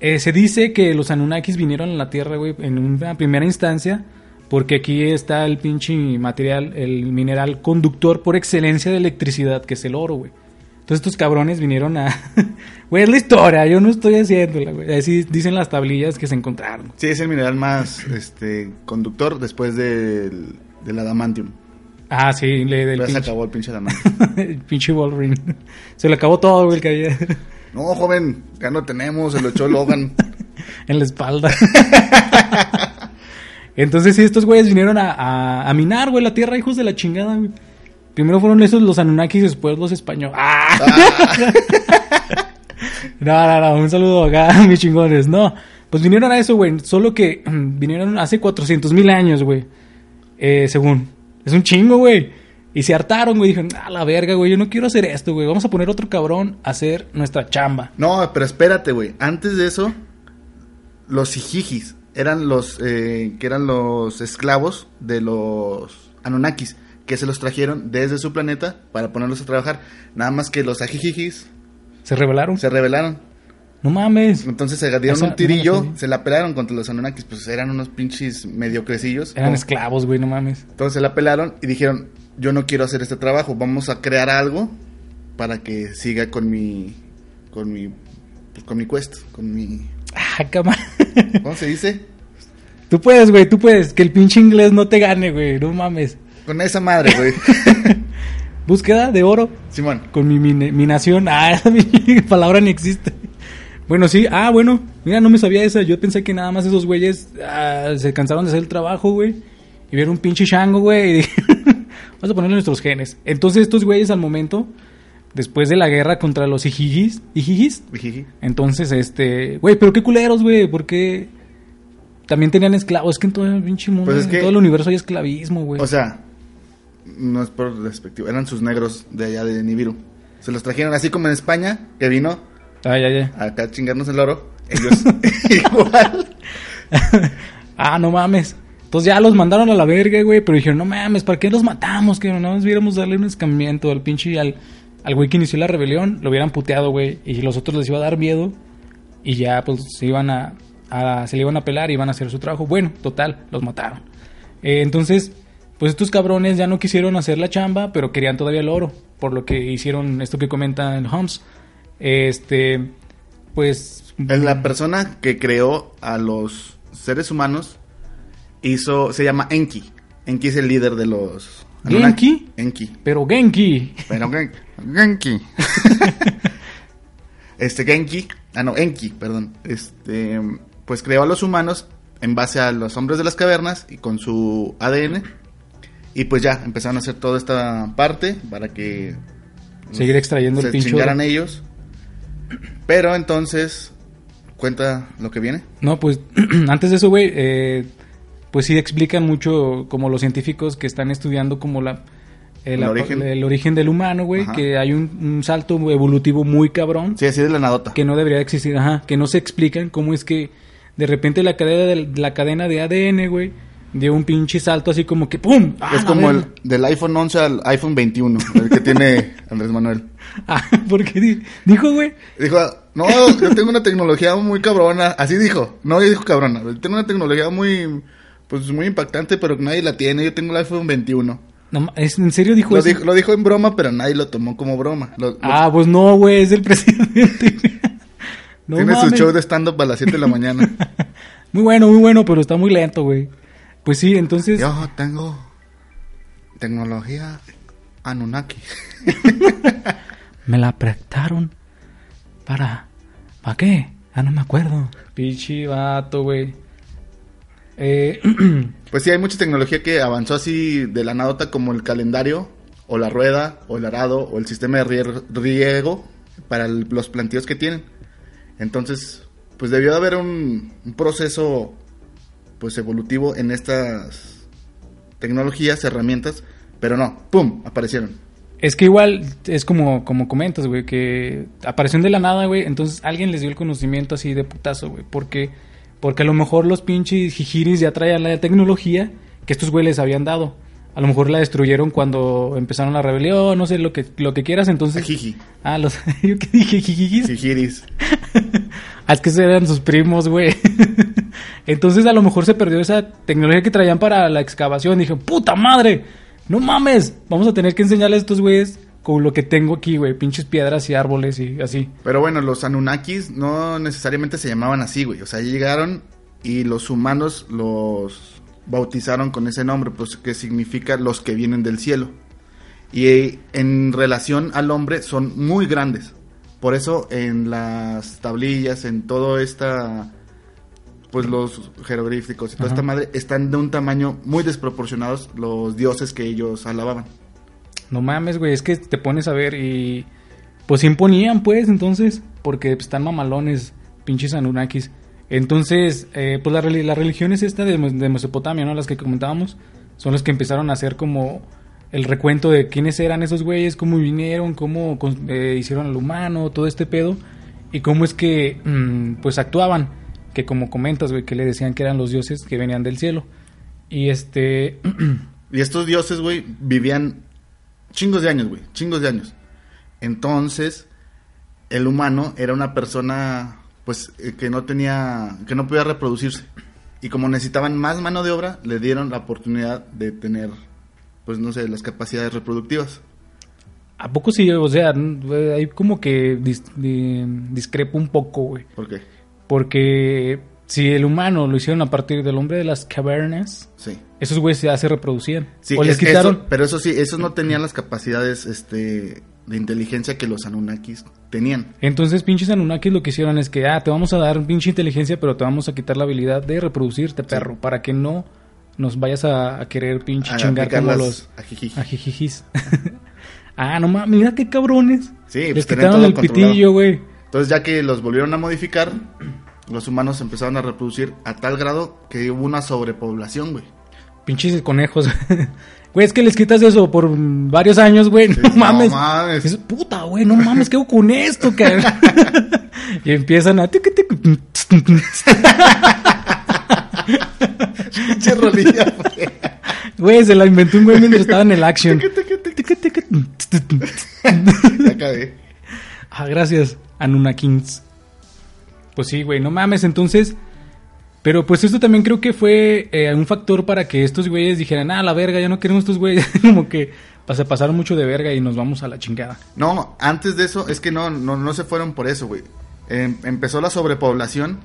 [SPEAKER 4] Eh, se dice que los Anunnakis vinieron a la Tierra, güey, en una primera instancia, porque aquí está el pinche material, el mineral conductor por excelencia de electricidad, que es el oro, güey. Entonces estos cabrones vinieron a... Güey, es la historia, yo no estoy haciéndola, güey. Así dicen las tablillas que se encontraron.
[SPEAKER 5] Sí, es el mineral más este conductor después del, del adamantium.
[SPEAKER 4] Ah, sí, le del
[SPEAKER 5] Ya se acabó el pinche adamantium.
[SPEAKER 4] el pinche Wolverine. Se le acabó todo, güey, el que había
[SPEAKER 5] no, joven, ya no tenemos, se lo echó Logan.
[SPEAKER 4] en la espalda. Entonces, sí, estos güeyes vinieron a, a, a minar, güey, la tierra, hijos de la chingada, güey. Primero fueron esos los Anunnakis, después los españoles. ¡Ah! no, no, no, un saludo acá, mis chingones. No, pues vinieron a eso, güey. Solo que vinieron hace 400 mil años, güey. Eh, según. Es un chingo, güey. Y se hartaron, güey. Dijeron, a la verga, güey, yo no quiero hacer esto, güey. Vamos a poner otro cabrón a hacer nuestra chamba.
[SPEAKER 5] No, pero espérate, güey. Antes de eso, los Ijijis eran los eh, que eran los esclavos de los Anunnakis que se los trajeron desde su planeta para ponerlos a trabajar. Nada más que los Ajijijis
[SPEAKER 4] Se rebelaron.
[SPEAKER 5] se rebelaron.
[SPEAKER 4] No mames.
[SPEAKER 5] Entonces se dieron un tirillo,
[SPEAKER 4] no
[SPEAKER 5] se la pelaron contra los Anunnakis, pues eran unos pinches mediocrecillos.
[SPEAKER 4] Eran
[SPEAKER 5] Como-
[SPEAKER 4] esclavos, güey, no mames.
[SPEAKER 5] Entonces se la pelaron y dijeron, yo no quiero hacer este trabajo, vamos a crear algo para que siga con mi, con mi, pues, con mi quest, con mi,
[SPEAKER 4] Ah, cama.
[SPEAKER 5] ¿cómo se dice?
[SPEAKER 4] Tú puedes, güey, tú puedes. Que el pinche inglés no te gane, güey. No mames.
[SPEAKER 5] Con esa madre, güey.
[SPEAKER 4] Búsqueda de oro
[SPEAKER 5] Simón,
[SPEAKER 4] con mi, nación. Ah, esa mi palabra ni existe. Bueno, sí. Ah, bueno. Mira, no me sabía esa. Yo pensé que nada más esos güeyes ah, se cansaron de hacer el trabajo, güey. Y vieron un pinche chango, güey. Y vamos a ponerle nuestros genes. Entonces estos güeyes al momento, después de la guerra contra los Ijijis, Ijijis,
[SPEAKER 5] Jiji.
[SPEAKER 4] entonces, este, güey, pero qué culeros, güey, porque también tenían esclavos. Es que en todo el pinche mundo,
[SPEAKER 5] Pues es
[SPEAKER 4] en
[SPEAKER 5] que-
[SPEAKER 4] todo el universo hay esclavismo, güey.
[SPEAKER 5] O sea, no es por despectivo, eran sus negros de allá de Nibiru. Se los trajeron así como en España, que vino
[SPEAKER 4] ah, ya, ya.
[SPEAKER 5] acá chingarnos el oro. Ellos igual.
[SPEAKER 4] ah, no mames. Entonces ya los mandaron a la verga, güey, pero dijeron, no mames, ¿para qué los matamos? Que no nos viéramos darle un escamamiento al pinche, al, al güey que inició la rebelión, lo hubieran puteado, güey, y los otros les iba a dar miedo, y ya, pues, se iban a, a- se le iban a pelar y iban a hacer su trabajo. Bueno, total, los mataron. Eh, entonces, pues estos cabrones ya no quisieron hacer la chamba, pero querían todavía el oro, por lo que hicieron esto que comenta el Holmes. Este, pues...
[SPEAKER 5] Es la persona que creó a los seres humanos hizo se llama Enki. Enki es el líder de los
[SPEAKER 4] ¿Genki?
[SPEAKER 5] Enki.
[SPEAKER 4] Pero Genki.
[SPEAKER 5] Pero Gen- Genki. este Genki, ah no, Enki, perdón. Este pues creó a los humanos en base a los hombres de las cavernas y con su ADN. Y pues ya empezaron a hacer toda esta parte para que
[SPEAKER 4] Seguir extrayendo el
[SPEAKER 5] se
[SPEAKER 4] pinche
[SPEAKER 5] chingaran
[SPEAKER 4] oro.
[SPEAKER 5] ellos. Pero entonces cuenta lo que viene.
[SPEAKER 4] No, pues antes de eso, güey, eh, pues sí explican mucho como los científicos que están estudiando como la... eh,
[SPEAKER 5] El origen.
[SPEAKER 4] el origen del humano, güey, que hay un, un salto evolutivo muy cabrón
[SPEAKER 5] Sí, así de la nadota.
[SPEAKER 4] que no debería existir, ajá, que no se explican cómo es que de repente la cadena de, la cadena de ADN, güey, dio un pinche salto así como que ¡pum! ¡Ah,
[SPEAKER 5] es como el del iPhone 11 al iPhone 21, el que tiene Andrés Manuel.
[SPEAKER 4] Ah, porque di- dijo, güey,
[SPEAKER 5] Dijo, no, yo tengo una tecnología muy cabrona. Así dijo, no dijo cabrona. Tengo una tecnología muy, pues muy impactante, pero nadie la tiene. Yo tengo el iPhone 21.
[SPEAKER 4] no ma- ¿es- ¿en serio dijo
[SPEAKER 5] Lo
[SPEAKER 4] eso?
[SPEAKER 5] dijo, lo dijo en broma, pero nadie lo tomó como broma. Lo- lo-
[SPEAKER 4] Ah, pues no, güey, es el presidente. no
[SPEAKER 5] tiene su show de stand-up a las 7 de la mañana.
[SPEAKER 4] Muy bueno, muy bueno, pero está muy lento, güey. Pues sí, entonces...
[SPEAKER 5] Yo tengo tecnología Anunnaki.
[SPEAKER 4] Me la prestaron para... ¿Para qué? Ah, no me acuerdo. Pichi vato, güey. Eh,
[SPEAKER 5] Pues sí, hay mucha tecnología que avanzó así de la nadota como el calendario, o la rueda, o el arado, o el sistema de riego para el- los plantíos que tienen. Entonces, pues debió de haber un, un proceso pues evolutivo en estas tecnologías, herramientas, pero no, ¡pum! aparecieron.
[SPEAKER 4] es que igual es como, como comentas, güey, que aparecieron de la nada, güey. Entonces alguien les dio el conocimiento así de putazo, güey. Porque, porque a lo mejor los pinches jijiris ya traían la tecnología que estos güey les habían dado. A lo mejor la destruyeron cuando empezaron la rebelión, no sé, lo que, lo que quieras. Entonces...
[SPEAKER 5] Jiji,
[SPEAKER 4] Ah, los... ¿Yo qué dije? ¿Jijijis?
[SPEAKER 5] jijiris.
[SPEAKER 4] Ah, es que eran sus primos, güey. Entonces a lo mejor se perdió esa tecnología que traían para la excavación. Dije, puta madre, no mames. Vamos a tener que enseñarle a estos güeyes con lo que tengo aquí, güey. Pinches piedras y árboles y así.
[SPEAKER 5] Pero bueno, los Anunnakis no necesariamente se llamaban así, güey. O sea, llegaron y los humanos los bautizaron con ese nombre, pues que significa los que vienen del cielo. Y eh, en relación al hombre son muy grandes. Por eso en las tablillas, en todo esta, pues los jeroglíficos y toda
[SPEAKER 4] Ajá.
[SPEAKER 5] esta madre, están de un tamaño muy desproporcionados los dioses que ellos alababan.
[SPEAKER 4] No mames, güey. Es que te pones a ver y... Pues se imponían, pues, entonces. Porque están mamalones, pinches Anunnakis. Entonces, eh, pues la, reli- las religiones esta de, Mes- de Mesopotamia, ¿no? Las que comentábamos, son las que empezaron a hacer como el recuento de quiénes eran esos güeyes, cómo vinieron, cómo eh, hicieron al humano, todo este pedo, y cómo es que, mm, pues, actuaban, que como comentas, güey, que le decían que eran los dioses que venían del cielo. Y este,
[SPEAKER 5] Y estos dioses, güey, vivían chingos de años, güey, chingos de años. Entonces, el humano era una persona, pues, eh, que no tenía, que no podía reproducirse. Y como necesitaban más mano de obra, le dieron la oportunidad de tener, pues, no sé, las capacidades reproductivas.
[SPEAKER 4] ¿a poco sí? O sea, hay como que dis- di- discrepo un poco, güey.
[SPEAKER 5] ¿Por qué?
[SPEAKER 4] Porque si el humano lo hicieron a partir del hombre de las cavernas,
[SPEAKER 5] Sí.
[SPEAKER 4] esos güeyes ya se reproducían.
[SPEAKER 5] Sí,
[SPEAKER 4] o les
[SPEAKER 5] es-
[SPEAKER 4] quitaron.
[SPEAKER 5] eso- pero eso sí, esos no tenían las capacidades, este, de inteligencia que los Anunnakis tenían.
[SPEAKER 4] Entonces, pinches Anunnakis lo que hicieron es que, ah, te vamos a dar pinche inteligencia, pero te vamos a quitar la habilidad de reproducirte, perro, para que no nos vayas a, a querer pinche
[SPEAKER 5] A
[SPEAKER 4] chingar como los
[SPEAKER 5] ajijiji.
[SPEAKER 4] ajijijis. ah, no mames, mira qué cabrones.
[SPEAKER 5] Sí,
[SPEAKER 4] Les
[SPEAKER 5] pues, tenían
[SPEAKER 4] quitaron el
[SPEAKER 5] controlado.
[SPEAKER 4] pitillo, güey.
[SPEAKER 5] Entonces, ya que los volvieron a modificar, los humanos empezaron a reproducir a tal grado que hubo una sobrepoblación, güey.
[SPEAKER 4] Pinches conejos. Güey, es que les quitas eso por varios años, güey. no
[SPEAKER 5] no
[SPEAKER 4] mames.
[SPEAKER 5] mames.
[SPEAKER 4] Dices, puta, güey, no mames, ¿qué hago con esto, cabrón? y empiezan a...
[SPEAKER 5] Pinche rolilla, güey.
[SPEAKER 4] Güey, se la inventó un güey mientras estaba en el action.
[SPEAKER 5] Ya acabé.
[SPEAKER 4] Ah, gracias, Anunnakins. Pues sí, güey, no mames, entonces... Pero pues esto también creo que fue eh, un factor para que estos güeyes dijeran, ah, la verga, ya no queremos estos güeyes. Como que pa- se pasaron mucho de verga y nos vamos a la chingada.
[SPEAKER 5] No, antes de eso, es que no, no, no se fueron por eso, güey. Em- empezó la sobrepoblación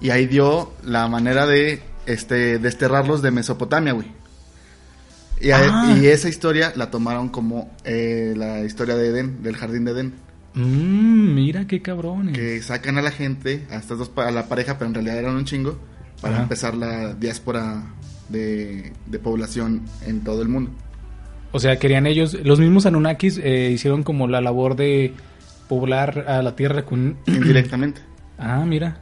[SPEAKER 5] y ahí dio la manera de este desterrarlos de Mesopotamia, güey. Y,
[SPEAKER 4] Ah.
[SPEAKER 5] y esa historia la tomaron como eh, la historia de Edén, del jardín de Edén.
[SPEAKER 4] Mmm, mira qué cabrones.
[SPEAKER 5] Que sacan a la gente, a estas dos, a la pareja, pero en realidad eran un chingo, para
[SPEAKER 4] Ajá.
[SPEAKER 5] empezar la diáspora de, de población en todo el mundo.
[SPEAKER 4] O sea, querían ellos, los mismos Anunnakis eh, hicieron como la labor de poblar a la Tierra con...
[SPEAKER 5] Indirectamente.
[SPEAKER 4] Ah, mira.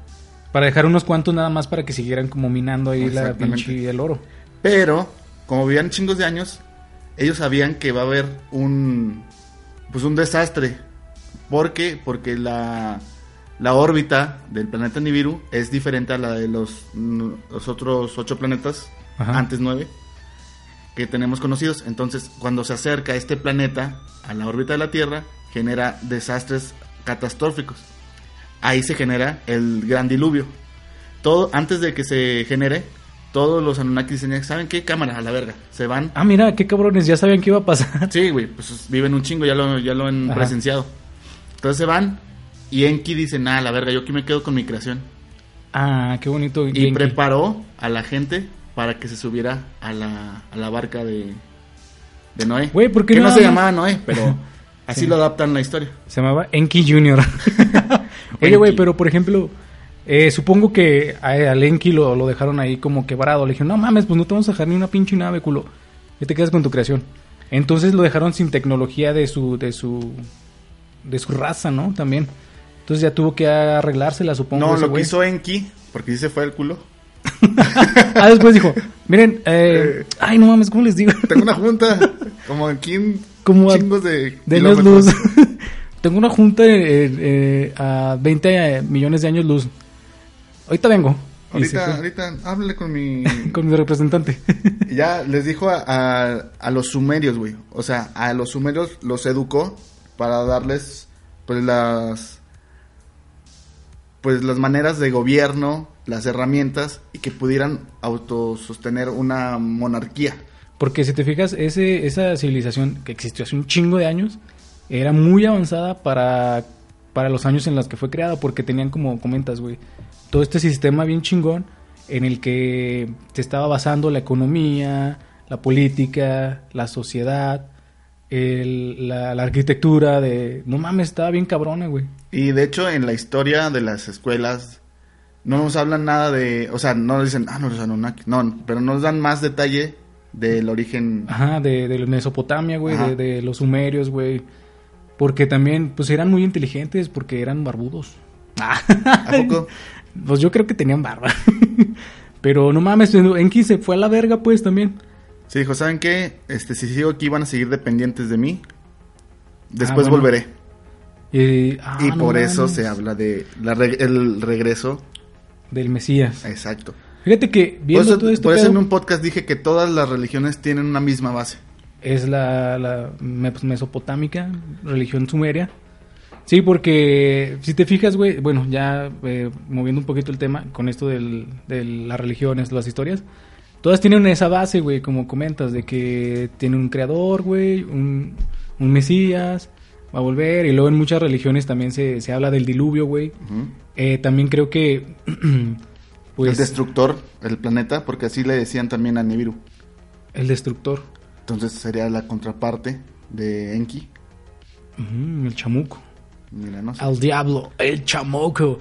[SPEAKER 4] Para dejar unos cuantos nada más para que siguieran como minando ahí la pinche el oro.
[SPEAKER 5] Pero, como vivían chingos de años, ellos sabían que va a haber un pues un desastre. ¿Por qué? Porque la, la órbita del planeta Nibiru es diferente a la de los, los otros ocho planetas,
[SPEAKER 4] Ajá.
[SPEAKER 5] antes nueve, que tenemos conocidos. Entonces, cuando se acerca este planeta a la órbita de la Tierra, genera desastres catastróficos. Ahí se genera el gran diluvio. Todo, antes de que se genere, todos los Anunnakis dicen, ¿saben qué? Cámara, a la verga. Se van.
[SPEAKER 4] Ah, mira, qué cabrones, ya sabían qué iba a pasar.
[SPEAKER 5] Sí, güey, pues viven un chingo, ya lo, ya lo han
[SPEAKER 4] Ajá.
[SPEAKER 5] presenciado. Entonces se van y Enki dice, nada, la verga, yo aquí me quedo con mi creación.
[SPEAKER 4] Ah, qué bonito.
[SPEAKER 5] Y
[SPEAKER 4] Genki.
[SPEAKER 5] preparó a la gente para que se subiera a la, a la barca de, de Noé.
[SPEAKER 4] Güey, ¿por qué
[SPEAKER 5] que no se llamaba Noé, pero así
[SPEAKER 4] Sí.
[SPEAKER 5] lo adaptan la historia.
[SPEAKER 4] Se llamaba Enki Jr. Oye, güey, pero por ejemplo, eh, supongo que a, al Enki lo, lo dejaron ahí como quebrado. Le dijeron, no mames, pues no te vamos a dejar ni una pinche nave, culo. Ya te quedas con tu creación. Entonces lo dejaron sin tecnología de su, de su, de su raza, ¿no? También. Entonces ya tuvo que arreglársela, supongo.
[SPEAKER 5] No, lo que hizo Enki, porque sí se fue el culo.
[SPEAKER 4] Ah, después dijo, miren, eh, ay, no mames, ¿cómo les digo?
[SPEAKER 5] Tengo una junta, como aquí en
[SPEAKER 4] Como
[SPEAKER 5] chingos de
[SPEAKER 4] De años luz. Tengo una junta eh, eh, a 20 millones de años luz. Ahorita vengo.
[SPEAKER 5] Ahorita, ahorita, háblale con mi...
[SPEAKER 4] Con mi representante.
[SPEAKER 5] Ya les dijo a, a- a los sumerios, güey. O sea, a los sumerios los educó para darles, pues, las... Pues las maneras de gobierno, las herramientas y que pudieran autosostener una monarquía.
[SPEAKER 4] Porque si te fijas, ese, esa civilización que existió hace un chingo de años era muy avanzada para, para los años en los que fue creada, porque tenían, como comentas, güey, todo este sistema bien chingón en el que se estaba basando la economía, la política, la sociedad, el- la, la arquitectura de... No mames, estaba bien cabrona, güey.
[SPEAKER 5] Y de hecho, en la historia de las escuelas no nos hablan nada de, o sea, no nos dicen, ah, no, los Anunnaki, no, pero nos dan más detalle del origen.
[SPEAKER 4] Ajá, de, de Mesopotamia, güey, de, de los sumerios, güey. Porque también, pues eran muy inteligentes porque eran barbudos.
[SPEAKER 5] ¿A poco?
[SPEAKER 4] Pues yo creo que tenían barba. Pero no mames, Enki se fue a la verga, pues también.
[SPEAKER 5] Se dijo, ¿saben qué? Este, si sigo aquí van a seguir dependientes de mí. Después
[SPEAKER 4] Ah, bueno.
[SPEAKER 5] volveré.
[SPEAKER 4] Y, ah,
[SPEAKER 5] y
[SPEAKER 4] no
[SPEAKER 5] por eso se habla de la el regreso.
[SPEAKER 4] Del Mesías.
[SPEAKER 5] Exacto.
[SPEAKER 4] Fíjate que
[SPEAKER 5] Por
[SPEAKER 4] viendo
[SPEAKER 5] eso,
[SPEAKER 4] todo esto
[SPEAKER 5] por eso en un podcast dije que todas las religiones tienen una misma base.
[SPEAKER 4] es la, la me- mesopotámica, religión sumeria. Sí, porque si te fijas, güey, bueno, ya eh, moviendo un poquito el tema con esto del, de las religiones, las historias, todas tienen esa base, güey, como comentas, de que tiene un creador, güey, un, un mesías, va a volver, y luego en muchas religiones también se, se habla del diluvio, güey. Eh, también creo que, pues,
[SPEAKER 5] el destructor, el planeta, porque así le decían también a Nibiru.
[SPEAKER 4] el destructor,
[SPEAKER 5] Entonces sería la contraparte de Enki.
[SPEAKER 4] El chamuco,
[SPEAKER 5] Mira, no sé.
[SPEAKER 4] al diablo, el chamuco.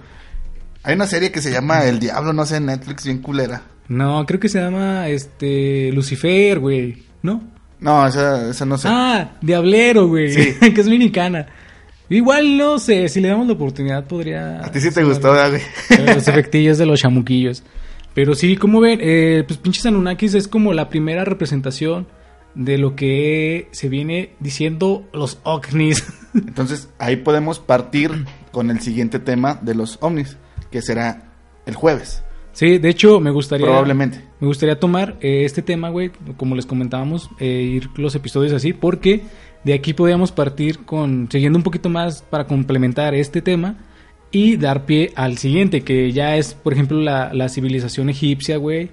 [SPEAKER 5] Hay una serie que se llama El Diablo, no sé, en Netflix, bien culera.
[SPEAKER 4] No, creo que se llama este Lucifer, güey, ¿no?
[SPEAKER 5] No, esa, esa no sé.
[SPEAKER 4] Ah, Diablero, güey,
[SPEAKER 5] Sí.
[SPEAKER 4] que es mexicana. Igual no sé, si le damos la oportunidad podría.
[SPEAKER 5] a ti sí te gustó.
[SPEAKER 4] Eh, Los efectillos de los chamuquillos. Pero sí, como ven, eh, pues pinches Anunnakis es como la primera representación de lo que se viene diciendo los ovnis.
[SPEAKER 5] Entonces ahí podemos partir con el siguiente tema de los ovnis, que será el jueves,
[SPEAKER 4] sí, de hecho me gustaría...
[SPEAKER 5] probablemente.
[SPEAKER 4] Me gustaría tomar eh, este tema, güey, como les comentábamos, eh, ir los episodios así, porque de aquí podríamos partir con, siguiendo un poquito más para complementar este tema y dar pie al siguiente, que ya es, por ejemplo, la, la civilización egipcia, güey,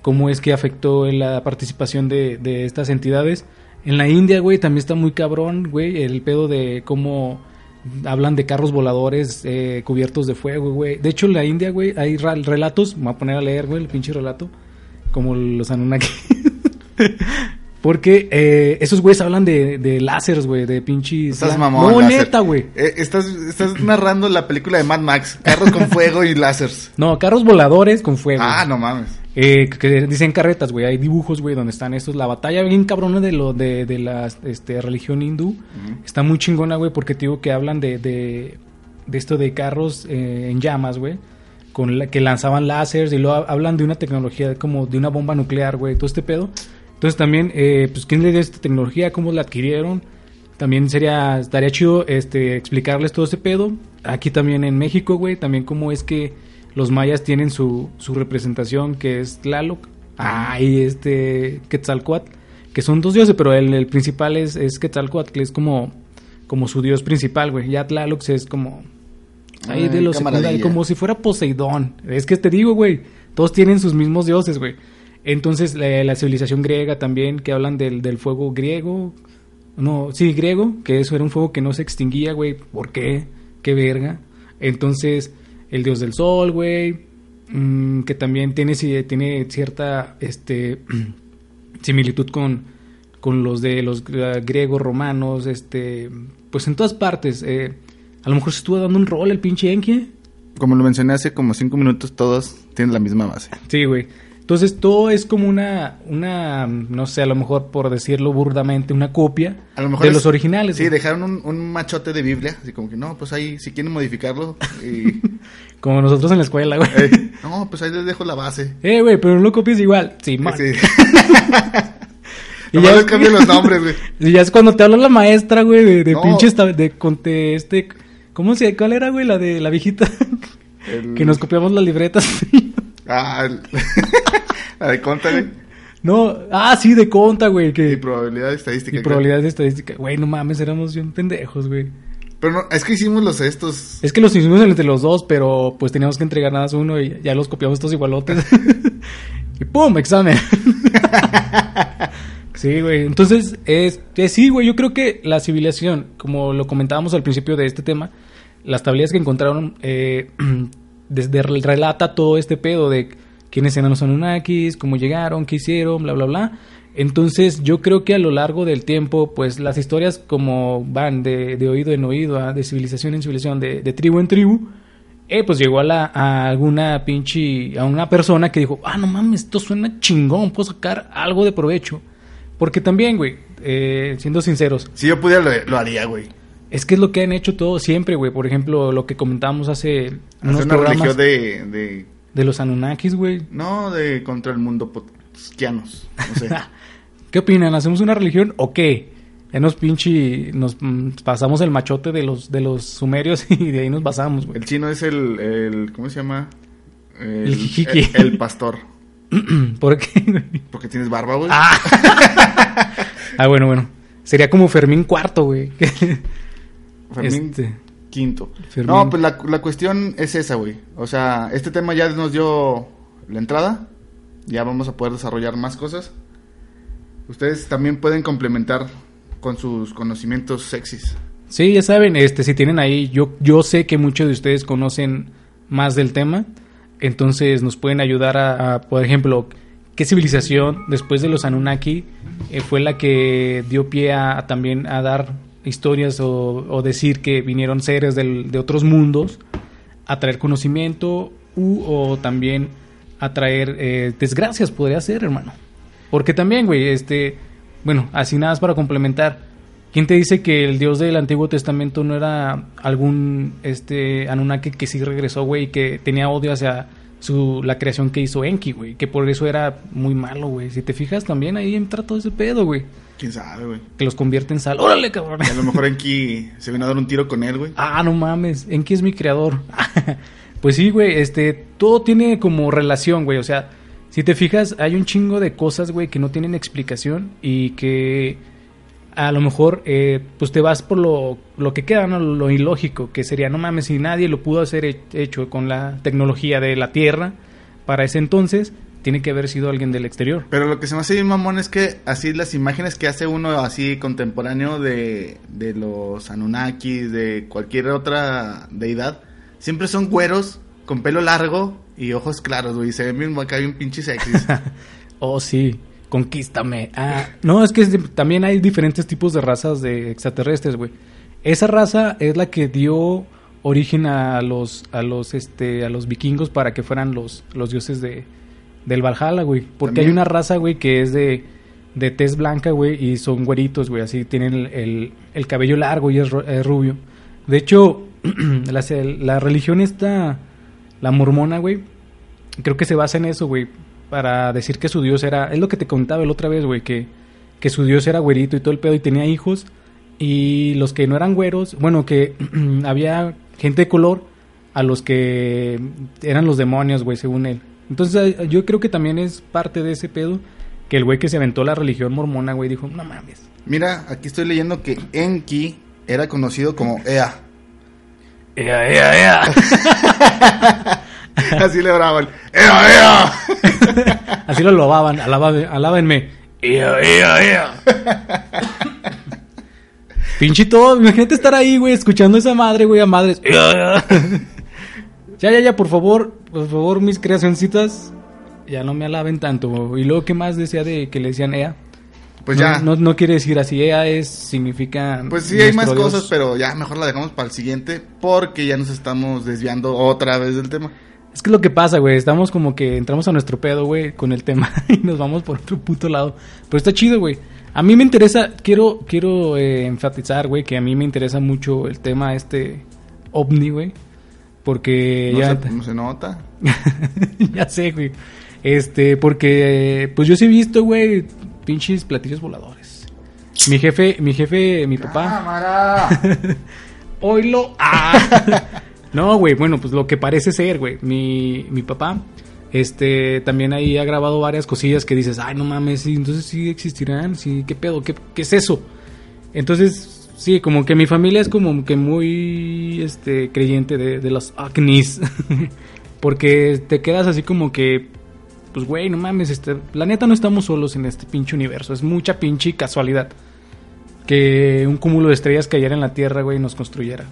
[SPEAKER 4] cómo es que afectó la participación de, de estas entidades. En la India, güey, también está muy cabrón, güey, el pedo de cómo hablan de carros voladores eh, cubiertos de fuego, güey. De hecho, en la India, güey, hay relatos, me voy a poner a leer, güey, el pinche relato, como los Anunnaki. Porque eh, esos güeyes hablan de, de láseres, güey, de pinches...
[SPEAKER 5] Estás mamón.
[SPEAKER 4] No,
[SPEAKER 5] láser.
[SPEAKER 4] neta, güey.
[SPEAKER 5] Eh, estás, estás narrando la película de Mad Max, carros con fuego y láseres.
[SPEAKER 4] No, carros voladores con fuego.
[SPEAKER 5] Ah, no mames.
[SPEAKER 4] Eh, que dicen carretas, güey. Hay dibujos, güey, donde están estos. La batalla bien cabrona de lo de, de la este, religión hindú. Está muy chingona, güey, porque te digo que hablan de, de, de esto de carros eh, en llamas, güey. Con la, que lanzaban láseres y luego hablan de una tecnología como de una bomba nuclear, güey. Todo este pedo. Entonces también, eh, pues, ¿quién le dio esta tecnología? ¿Cómo la adquirieron? También sería, estaría chido este, explicarles todo ese pedo. Aquí también en México, güey, también cómo es que los mayas tienen su, su representación, que es Tlaloc. Ah, y este Quetzalcoatl, que son dos dioses, pero el, el principal es, es Quetzalcoatl, que es como, como su dios principal, güey. Ya Tlaloc es como... Ahí de
[SPEAKER 5] Ay,
[SPEAKER 4] los
[SPEAKER 5] camaradilla.
[SPEAKER 4] secundarios, como si fuera Poseidón. Es que te digo, güey, todos tienen sus mismos dioses, güey. Entonces, la, la civilización griega también, que hablan del, del fuego griego. No, sí, griego, que eso era un fuego que no se extinguía, güey. ¿Por qué? ¿Qué verga? Entonces, el dios del sol, güey. mm, que también tiene, tiene cierta este, similitud con, con los de los eh, griegos, romanos, este, pues en todas partes. eh, a lo mejor se estuvo dando un rol el pinche Enki.
[SPEAKER 5] Como lo mencioné hace como cinco minutos, todos tienen la misma base.
[SPEAKER 4] Sí, güey. Entonces todo es como una, una, no sé, a lo mejor por decirlo burdamente, una copia
[SPEAKER 5] A lo mejor
[SPEAKER 4] de
[SPEAKER 5] es-
[SPEAKER 4] los originales.
[SPEAKER 5] Sí, dejaron un, un machote de Biblia, así como que no, pues ahí, si quieren modificarlo, y,
[SPEAKER 4] Como nosotros en la escuela, güey.
[SPEAKER 5] eh, no, pues ahí les dejo la base.
[SPEAKER 4] Eh, güey, pero no lo copies igual. Sí, man.
[SPEAKER 5] Sí.
[SPEAKER 4] Y
[SPEAKER 5] Nomás
[SPEAKER 4] ya
[SPEAKER 5] les
[SPEAKER 4] es-
[SPEAKER 5] cambian los nombres, güey.
[SPEAKER 4] Y ya es cuando te habla la maestra, güey, de, de
[SPEAKER 5] No.
[SPEAKER 4] tab- de, de este, ¿cómo se, cuál era, güey? La de la viejita.
[SPEAKER 5] El-
[SPEAKER 4] que nos copiamos las libretas.
[SPEAKER 5] Ah, el- la de contale.
[SPEAKER 4] no, ah, sí, de conta, güey,
[SPEAKER 5] Y
[SPEAKER 4] que...
[SPEAKER 5] probabilidad estadística.
[SPEAKER 4] Y probabilidades de estadística. Güey, no mames, éramos bien pendejos, güey.
[SPEAKER 5] Pero no, es que hicimos los estos.
[SPEAKER 4] Es que los hicimos entre los dos, pero pues teníamos que entregar nada más uno y ya los copiamos todos igualotes. y ¡pum! Examen. sí, güey. Entonces, es, es- sí, güey. Yo creo que la civilización, como lo comentábamos al principio de este tema, las tablillas que encontraron, eh, desde el- relata todo este pedo de quiénes eran los Anunnakis, cómo llegaron, qué hicieron, bla, bla, bla. Entonces, yo creo que a lo largo del tiempo, pues las historias como van de, de oído en oído, ah, de civilización en civilización, de, de tribu en tribu, eh, pues llegó a, la, a alguna pinche, a una persona que dijo, ah, no mames, esto suena chingón, puedo sacar algo de provecho. Porque también, güey, eh, siendo sinceros,
[SPEAKER 5] Si yo pudiera, lo, lo haría, güey.
[SPEAKER 4] Es que es lo que han hecho todos siempre, güey. Por ejemplo, lo que comentábamos hace unos
[SPEAKER 5] Hacer una
[SPEAKER 4] programas
[SPEAKER 5] religión de, de.
[SPEAKER 4] de los Anunnakis, güey.
[SPEAKER 5] No, de contra el mundo potskianos. No sé.
[SPEAKER 4] ¿Qué opinan? ¿Hacemos una religión o qué? Ya nos pinche, nos mm, pasamos el machote de los, de los sumerios y de ahí nos basamos, güey.
[SPEAKER 5] El chino es el, el ¿cómo se llama? El,
[SPEAKER 4] jijiki.
[SPEAKER 5] el- el pastor.
[SPEAKER 4] ¿Por qué, güey?
[SPEAKER 5] Porque tienes barba, güey.
[SPEAKER 4] Ah, bueno, bueno. Sería como Fermín cuarto, güey.
[SPEAKER 5] Fermín
[SPEAKER 4] Este,
[SPEAKER 5] quinto.
[SPEAKER 4] Fermín.
[SPEAKER 5] No, pues la, la cuestión es esa, güey. O sea, este tema ya nos dio la entrada. Ya vamos a poder desarrollar más cosas. Ustedes también pueden complementar con sus conocimientos sexys.
[SPEAKER 4] Sí, ya saben, este, si tienen ahí, yo, yo sé que muchos de ustedes conocen más del tema, entonces nos pueden ayudar a, a, por ejemplo, qué civilización después de los Anunnaki eh, fue la que dio pie a, a también a dar historias o, decir que vinieron seres del- de otros mundos a traer conocimiento u, o también a traer eh, desgracias, podría ser, hermano. Porque también, güey, este, bueno, así nada más para complementar. ¿Quién te dice que el Dios del Antiguo Testamento no era algún este Anunnaki que sí regresó, güey, que tenía odio hacia su la creación que hizo Enki, güey, que por eso era muy malo, güey. Si te fijas también ahí entra todo ese pedo, güey,
[SPEAKER 5] ¿Quién sabe, güey?
[SPEAKER 4] que los convierte en sal. Órale, cabrón.
[SPEAKER 5] Y a lo mejor Enki se vino a dar un tiro con él, güey.
[SPEAKER 4] Ah, no mames, Enki es mi creador. pues sí, güey, este, todo tiene como relación, güey, o sea, si te fijas, hay un chingo de cosas, güey, que no tienen explicación y que a lo mejor, eh, pues te vas por lo, lo que queda, ¿no? Lo ilógico, que sería, no mames, si nadie lo pudo hacer he- hecho con la tecnología de la Tierra para ese entonces, tiene que haber sido alguien del exterior.
[SPEAKER 5] Pero lo que se me hace bien mamón es que así las imágenes que hace uno así contemporáneo de, de los Anunnakis, de cualquier otra deidad, siempre son güeros con pelo largo y ojos claros, güey. Se ven bien acá bien pinches sexys.
[SPEAKER 4] Oh, sí, conquístame. Ah, no, es que también hay diferentes tipos de razas de extraterrestres, güey. Esa raza es la que dio origen a los a los este a los vikingos para que fueran los los dioses de del Valhalla, güey, porque
[SPEAKER 5] También.
[SPEAKER 4] hay una raza, güey, que es de de tez blanca, güey, y son güeritos, güey, así tienen el, el, el cabello largo y es, es rubio. De hecho, la, la religión esta, la mormona, güey, creo que se basa en eso, güey, para decir que su dios era, es lo que te contaba la otra vez, güey, que, que su dios era güerito y todo el pedo y tenía hijos y los que no eran güeros, bueno, que había gente de color a los que eran los demonios, güey, según él. Entonces yo creo que también es parte de ese pedo que el güey que se aventó la religión mormona, güey, dijo, no mames.
[SPEAKER 5] Mira, aquí estoy leyendo que Enki era conocido como Ea.
[SPEAKER 4] Ea, ea, ea.
[SPEAKER 5] Así le oraban. ¡Ea, ea!
[SPEAKER 4] Así lo alababan, alababan, alábenme. Ea, ea, ea. Pinche todo, imagínate estar ahí, güey, escuchando esa madre, güey, a madres. Ea, ea. Ya, ya, ya, por favor, por favor, mis creacioncitas, ya no me alaben tanto. Y luego, ¿qué más decía de que le decían Ea?
[SPEAKER 5] Pues
[SPEAKER 4] No-
[SPEAKER 5] ya.
[SPEAKER 4] No, no quiere decir así, Ea es, significa...
[SPEAKER 5] Pues sí, hay más
[SPEAKER 4] Dios.
[SPEAKER 5] cosas, pero ya mejor la dejamos para el siguiente porque ya nos estamos desviando otra vez del tema.
[SPEAKER 4] Es que es lo que pasa, güey. Estamos como que entramos a nuestro pedo, güey, con el tema y nos vamos por otro puto lado. Pero está chido, güey. A mí me interesa, quiero, quiero eh, enfatizar, güey, que a mí me interesa mucho el tema este ovni, güey. Porque
[SPEAKER 5] No,
[SPEAKER 4] ya...
[SPEAKER 5] se, no se nota.
[SPEAKER 4] ya sé, güey. Este, porque, pues yo sí he visto, güey, pinches platillos voladores. Mi jefe, mi jefe, mi papá...
[SPEAKER 5] ¡Cámara!
[SPEAKER 4] Oilo. Ah. no, güey, bueno, pues lo que parece ser, güey. Mi, mi papá, este, también ahí ha grabado varias cosillas que dices, ay, no mames, sí, entonces sí existirán, sí, ¿qué pedo? ¿Qué, qué es eso? Entonces, sí, como que mi familia es como que muy, este, creyente de, de los ovnis. Porque te quedas así como que, pues, güey, no mames, este, la neta no estamos solos en este pinche universo. Es mucha pinche casualidad que un cúmulo de estrellas cayera en la Tierra, güey, y nos construyera.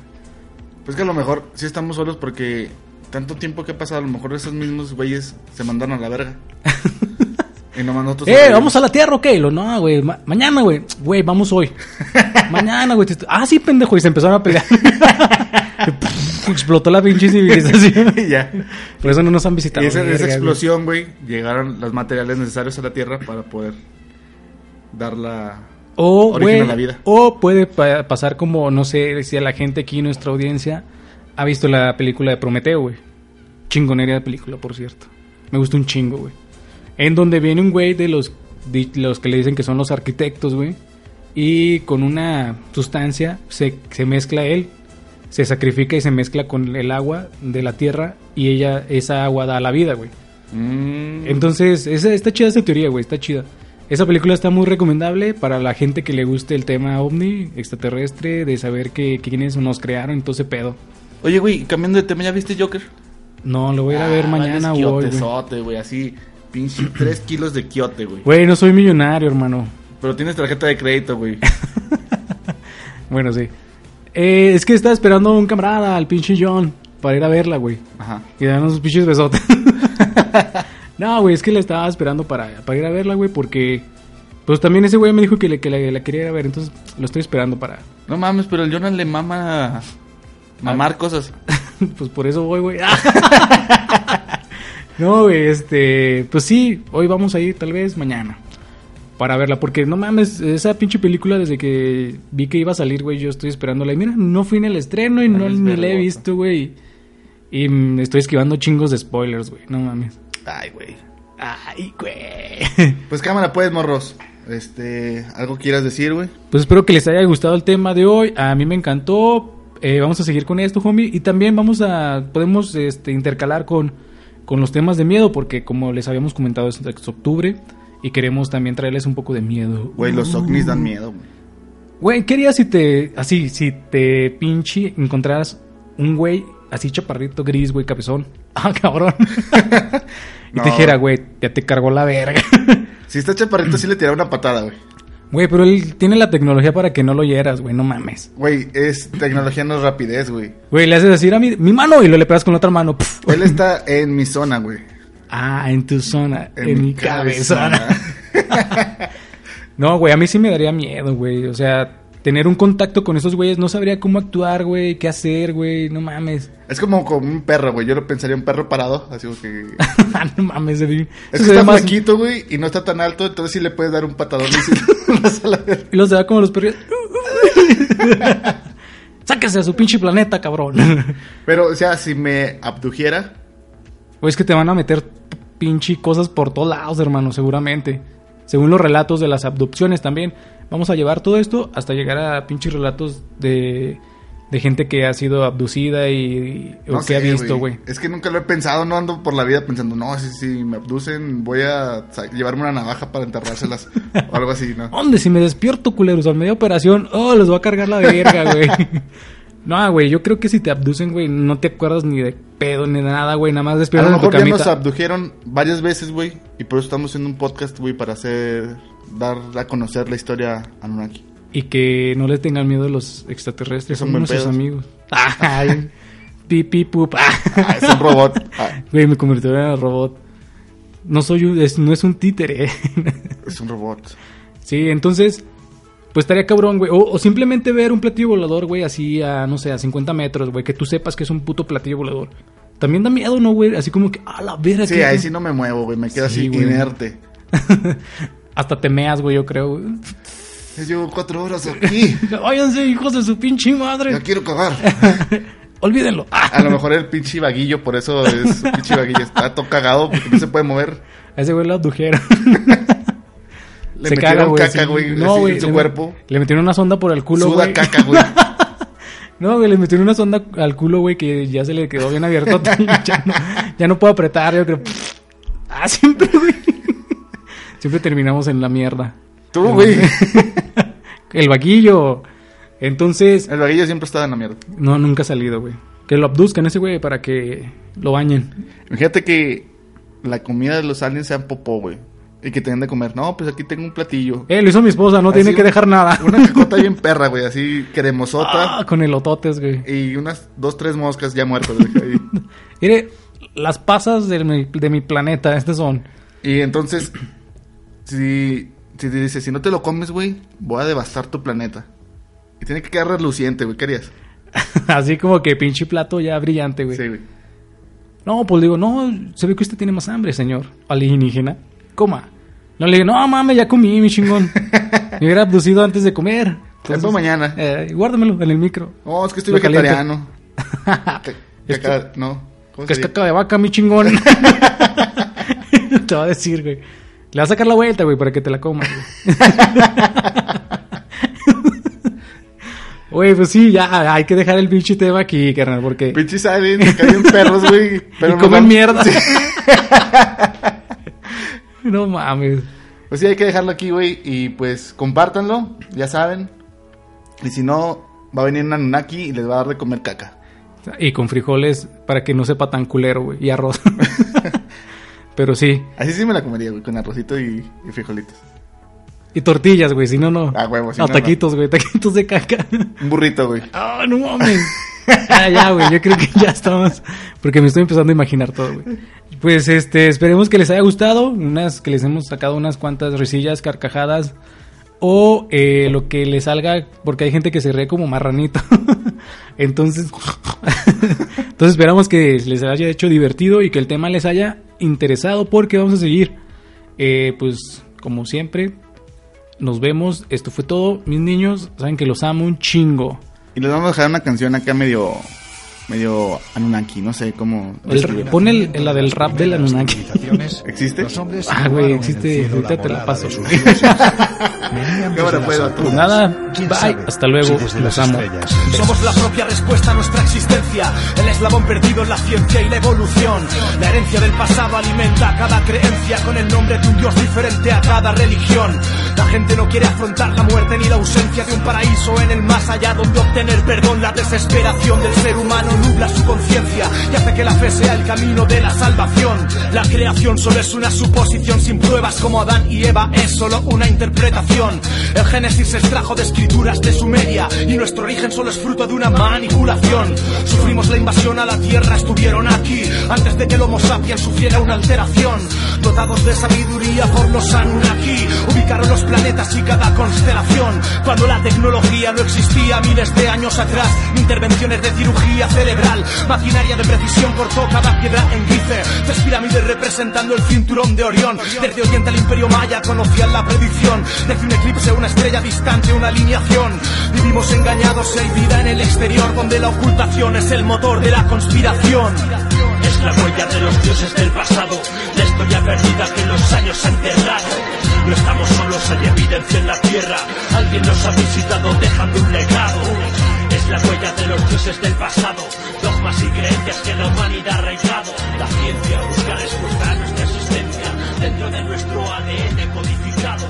[SPEAKER 5] Pues que a lo mejor sí estamos solos porque tanto tiempo que ha pasado, a lo mejor esos mismos güeyes se mandaron a la verga. y nomás nosotros.
[SPEAKER 4] ¡Eh, vamos a la Tierra, ok! Lo, no, güey, ma- mañana, güey. Güey, vamos hoy. mañana, güey. Ah, sí, pendejo. Y se empezaron a pelear. Y, Explotó la pinche civilización.
[SPEAKER 5] y ya.
[SPEAKER 4] Por eso no nos han
[SPEAKER 5] Y
[SPEAKER 4] visitado.
[SPEAKER 5] esa,
[SPEAKER 4] verga,
[SPEAKER 5] esa explosión, güey, llegaron los materiales necesarios a la Tierra para poder dar la.
[SPEAKER 4] O,
[SPEAKER 5] origen
[SPEAKER 4] güey,
[SPEAKER 5] a la vida.
[SPEAKER 4] o puede pa- pasar como, no sé, si a la gente aquí, nuestra audiencia, ha visto la película de Prometeo, güey. Chingonería de película, por cierto. Me gusta un chingo, güey. En donde viene un güey de los los que le dicen que son los arquitectos, güey. Y con una sustancia se, se mezcla él, se sacrifica y se mezcla con el agua de la tierra y ella, esa agua da la vida, güey.
[SPEAKER 5] Mm.
[SPEAKER 4] Entonces, esa, está chida esa teoría, güey, está chida. Esa película está muy recomendable para la gente que le guste el tema ovni, extraterrestre, de saber que, quiénes nos crearon y todo ese pedo.
[SPEAKER 5] Oye, güey, cambiando de tema, ¿ya viste Joker?
[SPEAKER 4] No, lo voy a ir a ver
[SPEAKER 5] Ah,
[SPEAKER 4] mañana güey.
[SPEAKER 5] güey, así, pinche 3 kilos de quiote, güey.
[SPEAKER 4] Güey, no soy millonario, hermano.
[SPEAKER 5] Pero tienes tarjeta de crédito, güey.
[SPEAKER 4] Bueno, sí. Eh, es que estaba esperando a un camarada, al pinche John, para ir a verla, güey.
[SPEAKER 5] Ajá.
[SPEAKER 4] Y darnos unos pinches besotes. no, güey, es que la estaba esperando para, para ir a verla, güey, porque... Pues también ese güey me dijo que, le, que la, la quería ir a ver, entonces lo estoy esperando para...
[SPEAKER 5] No mames, pero el Jonas le mama mamar cosas.
[SPEAKER 4] pues por eso voy, güey. No, güey, este... Pues sí, hoy vamos a ir, tal vez mañana. Para verla, porque no mames, esa pinche película desde que vi que iba a salir, güey, yo estoy esperándola. Y mira, no fui en el estreno y no, ni la he visto, güey. Y estoy esquivando chingos de spoilers, güey. No mames.
[SPEAKER 5] Ay, güey.
[SPEAKER 4] Ay, güey.
[SPEAKER 5] Pues cámara, pues, morros. Este, ¿algo quieras decir, güey?
[SPEAKER 4] Pues espero que les haya gustado el tema de hoy. A mí me encantó. Eh, vamos a seguir con esto, homie. Y también vamos a. Podemos este, intercalar con, con los temas de miedo. Porque como les habíamos comentado, es octubre. Y queremos también traerles un poco de miedo.
[SPEAKER 5] Güey, los ovnis dan miedo, güey.
[SPEAKER 4] Güey, ¿qué harías si te. Así, si te pinche encontraras un güey así chaparrito, gris, güey, cabezón? Ah, cabrón. y
[SPEAKER 5] No.
[SPEAKER 4] te dijera, güey, ya te cargó la verga.
[SPEAKER 5] Si está chaparrito, sí le tiraba una patada, güey.
[SPEAKER 4] Güey, pero él tiene la tecnología para que no lo hieras, güey, no mames.
[SPEAKER 5] Güey, es tecnología, no es rapidez, güey.
[SPEAKER 4] Güey, le haces decir a mi, mi mano y lo le pegas con la otra mano. Puf.
[SPEAKER 5] Él está en mi zona, güey.
[SPEAKER 4] Ah, en tu zona, en,
[SPEAKER 5] En
[SPEAKER 4] mi
[SPEAKER 5] mi
[SPEAKER 4] cabezona.
[SPEAKER 5] cabezona.
[SPEAKER 4] no, güey, a mí sí me daría miedo, güey. O sea, tener un contacto con esos güeyes, no sabría cómo actuar, güey, qué hacer, güey, no mames.
[SPEAKER 5] Es como, como un perro, güey. Yo lo pensaría un perro parado, así como que...
[SPEAKER 4] no mames, Edwin.
[SPEAKER 5] Es que
[SPEAKER 4] se
[SPEAKER 5] está
[SPEAKER 4] más-
[SPEAKER 5] flaquito, güey, y no está tan alto, entonces sí le puedes dar un patadón y la.
[SPEAKER 4] Y los se da como los perros. Sáquese a su pinche planeta, cabrón.
[SPEAKER 5] Pero, o sea, si me abdujera,
[SPEAKER 4] Güey, es que te van a meter pinche cosas por todos lados, hermano, seguramente. Según los relatos de las abducciones también. Vamos a llevar todo esto hasta llegar a pinches relatos de, de gente que ha sido abducida y,
[SPEAKER 5] no
[SPEAKER 4] que
[SPEAKER 5] sé,
[SPEAKER 4] ha visto, güey.
[SPEAKER 5] Es que nunca lo he pensado, no ando por la vida pensando, no, si, si me abducen, voy a llevarme una navaja para enterrárselas o algo así, ¿no?
[SPEAKER 4] ¿Dónde? Si me despierto, culeros, al medio operación, oh, les voy a cargar la verga, güey. no, güey, yo creo que si te abducen, güey, no te acuerdas ni de pedo ni de nada, güey, nada más
[SPEAKER 5] A
[SPEAKER 4] despiertas
[SPEAKER 5] lo
[SPEAKER 4] en tu
[SPEAKER 5] mejor ya nos abdujeron varias veces, güey, y por eso estamos haciendo un podcast, güey, para hacer, dar a conocer la historia Anunnaki.
[SPEAKER 4] Y que no le tengan miedo a los extraterrestres,
[SPEAKER 5] Son
[SPEAKER 4] nuestros amigos. Ay, pipi, pup.
[SPEAKER 5] Ah, es un robot. Ah,
[SPEAKER 4] Güey, me convirtió en robot. No soy un, es- no es un títere.
[SPEAKER 5] es un robot.
[SPEAKER 4] sí, entonces, pues estaría cabrón, güey. O, o simplemente ver un platillo volador, güey, así a, no sé, a 50 metros, güey. Que tú sepas que es un puto platillo volador. También da miedo, ¿no, güey? Así como que, a la verga.
[SPEAKER 5] Sí,
[SPEAKER 4] ¿qué-
[SPEAKER 5] ahí sí no me muevo, güey, me quedo
[SPEAKER 4] Sí,
[SPEAKER 5] así
[SPEAKER 4] güey.
[SPEAKER 5] inerte.
[SPEAKER 4] Hasta te meas, güey, yo creo. güey.
[SPEAKER 5] Ya llevo cuatro horas aquí,
[SPEAKER 4] Váyanse, hijos de su pinche madre.
[SPEAKER 5] ya quiero cagar.
[SPEAKER 4] Olvídenlo.
[SPEAKER 5] A lo mejor el pinche vaguillo, por eso es pinche vaguillo, está todo cagado porque no se puede mover.
[SPEAKER 4] a ese güey lo abdujeron.
[SPEAKER 5] Le
[SPEAKER 4] Se
[SPEAKER 5] metieron
[SPEAKER 4] caga, güey.
[SPEAKER 5] caca, güey,
[SPEAKER 4] No, güey.
[SPEAKER 5] en su
[SPEAKER 4] le-
[SPEAKER 5] cuerpo.
[SPEAKER 4] Le metieron una sonda por el culo,
[SPEAKER 5] Suda
[SPEAKER 4] güey.
[SPEAKER 5] caca, güey.
[SPEAKER 4] No, güey, le metieron una sonda al culo, güey, que ya se le quedó bien abierto. ya, no, ya no puedo apretar, yo creo. Ah, siempre, güey. Siempre terminamos en la mierda.
[SPEAKER 5] Tú, güey.
[SPEAKER 4] El vaquillo. Entonces,
[SPEAKER 5] El vaguillo siempre estaba en la mierda.
[SPEAKER 4] no, nunca ha salido, güey. Que lo abduzcan ese güey para que lo bañen.
[SPEAKER 5] Imagínate que la comida de los aliens sean popó, güey. Y que te den de comer. No, pues aquí tengo un platillo.
[SPEAKER 4] Eh, lo hizo mi esposa, no tiene que dejar nada.
[SPEAKER 5] Una cacota bien perra, güey. Así cremosota.
[SPEAKER 4] Ah, con el ototes, güey.
[SPEAKER 5] Y unas dos, tres moscas ya muertas. güey, ahí.
[SPEAKER 4] Mire, las pasas de mi, de mi planeta, estas son.
[SPEAKER 5] Y entonces, si, si te dice, si no te lo comes, güey, voy a devastar tu planeta. Y tiene que quedar reluciente, güey. ¿Qué harías?
[SPEAKER 4] Así como que pinche plato ya brillante, güey.
[SPEAKER 5] Sí, güey.
[SPEAKER 4] No, pues digo, no, se ve que usted tiene más hambre, señor alienígena. Coma. No le digo, no mames, ya comí, mi chingón. Me hubiera abducido antes de comer.
[SPEAKER 5] Tiempo mañana.
[SPEAKER 4] Eh, guárdamelo en el micro.
[SPEAKER 5] No, es que estoy
[SPEAKER 4] Lo
[SPEAKER 5] vegetariano. Caca- no. ¿Cómo
[SPEAKER 4] Que es caca de vaca, mi chingón. Te va a decir, güey. Le vas a sacar la vuelta, güey, para que te la comas, güey. Pues sí, ya hay que dejar el pinche tema aquí, carnal, porque...
[SPEAKER 5] Pinches aliens, se caen perros, güey. Pero
[SPEAKER 4] y comen mierda. no mames.
[SPEAKER 5] Pues sí, hay que dejarlo aquí, güey. Y pues compártanlo, ya saben. Y si no, va a venir un Anunnaki y les va a dar de comer caca.
[SPEAKER 4] Y con frijoles para que no sepa tan culero, güey. Y arroz. Pero sí.
[SPEAKER 5] Así sí me la comería, güey, con arrocito y, y frijolitos.
[SPEAKER 4] Y tortillas, güey. Si no, no.
[SPEAKER 5] Ah, huevo, si
[SPEAKER 4] no, taquitos, güey. Taquitos de caca.
[SPEAKER 5] Un burrito, güey.
[SPEAKER 4] Ah, no mames. Ah, ya, güey. Yo creo que ya estamos. Porque me estoy empezando a imaginar todo, güey. Pues este, esperemos que les haya gustado. Unas que les hemos sacado unas cuantas risillas, carcajadas. O eh, lo que les salga, porque hay gente que se ríe como marranito. Entonces, entonces esperamos que les haya hecho divertido y que el tema les haya interesado porque vamos a seguir. Eh, pues, como siempre, nos vemos. Esto fue todo. Mis niños, saben que los amo un chingo.
[SPEAKER 5] Y les vamos a dejar una canción acá medio. Medio Anunnaki, no sé cómo.
[SPEAKER 4] El- pon el, la del rap del Anunnaki.
[SPEAKER 5] ¿Existe?
[SPEAKER 4] Ah, güey, existe. Ahorita te la paso.
[SPEAKER 5] Cámara, pues, vato.
[SPEAKER 4] Pues nada, bye. Hasta luego. Los amo.
[SPEAKER 6] Somos la propia respuesta a nuestra existencia, el eslabón perdido en la ciencia y la evolución. La herencia del pasado alimenta cada creencia con el nombre de un dios diferente a cada religión. La gente no quiere afrontar la muerte ni la ausencia de un paraíso en el más allá donde obtener perdón. La desesperación del ser humano nubla su conciencia y hace que la fe sea el camino de la salvación. La creación solo es una suposición sin pruebas como Adán y Eva es solo una interpretación. El Génesis se extrajo de escrituras de Sumeria y nuestro origen solo es fruto de una manipulación. Sufrimos la invasión a la tierra, estuvieron aquí antes de que el Homo sapiens sufriera una alteración. Dotados de sabiduría por los Anunnaki, ubicaron los planetas y cada constelación. Cuando la tecnología no existía miles de años atrás, intervenciones de cirugía cerebral, maquinaria de precisión cortó cada piedra en Gize. Tres pirámides representando el cinturón de Orión. Desde Oriente al Imperio Maya conocían la predicción. Desde un eclipse, una estrella distante, una alineación. Vivimos engañados hay vida en el exterior, donde la ocultación es el motor de la conspiración.
[SPEAKER 7] Es la huella de los dioses del pasado, la historia perdida que los años han enterrado. No estamos solos, hay evidencia en la tierra. Alguien nos ha visitado dejando un legado. Es la huella de los dioses del pasado, dogmas y creencias que la humanidad ha arraigado. La ciencia busca respuesta a nuestra existencia dentro de nuestro ADN codificado.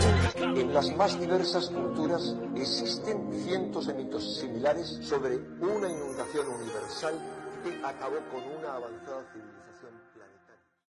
[SPEAKER 8] En las más diversas culturas existen cientos de mitos similares sobre una inundación universal que acabó con una avanzada civilización.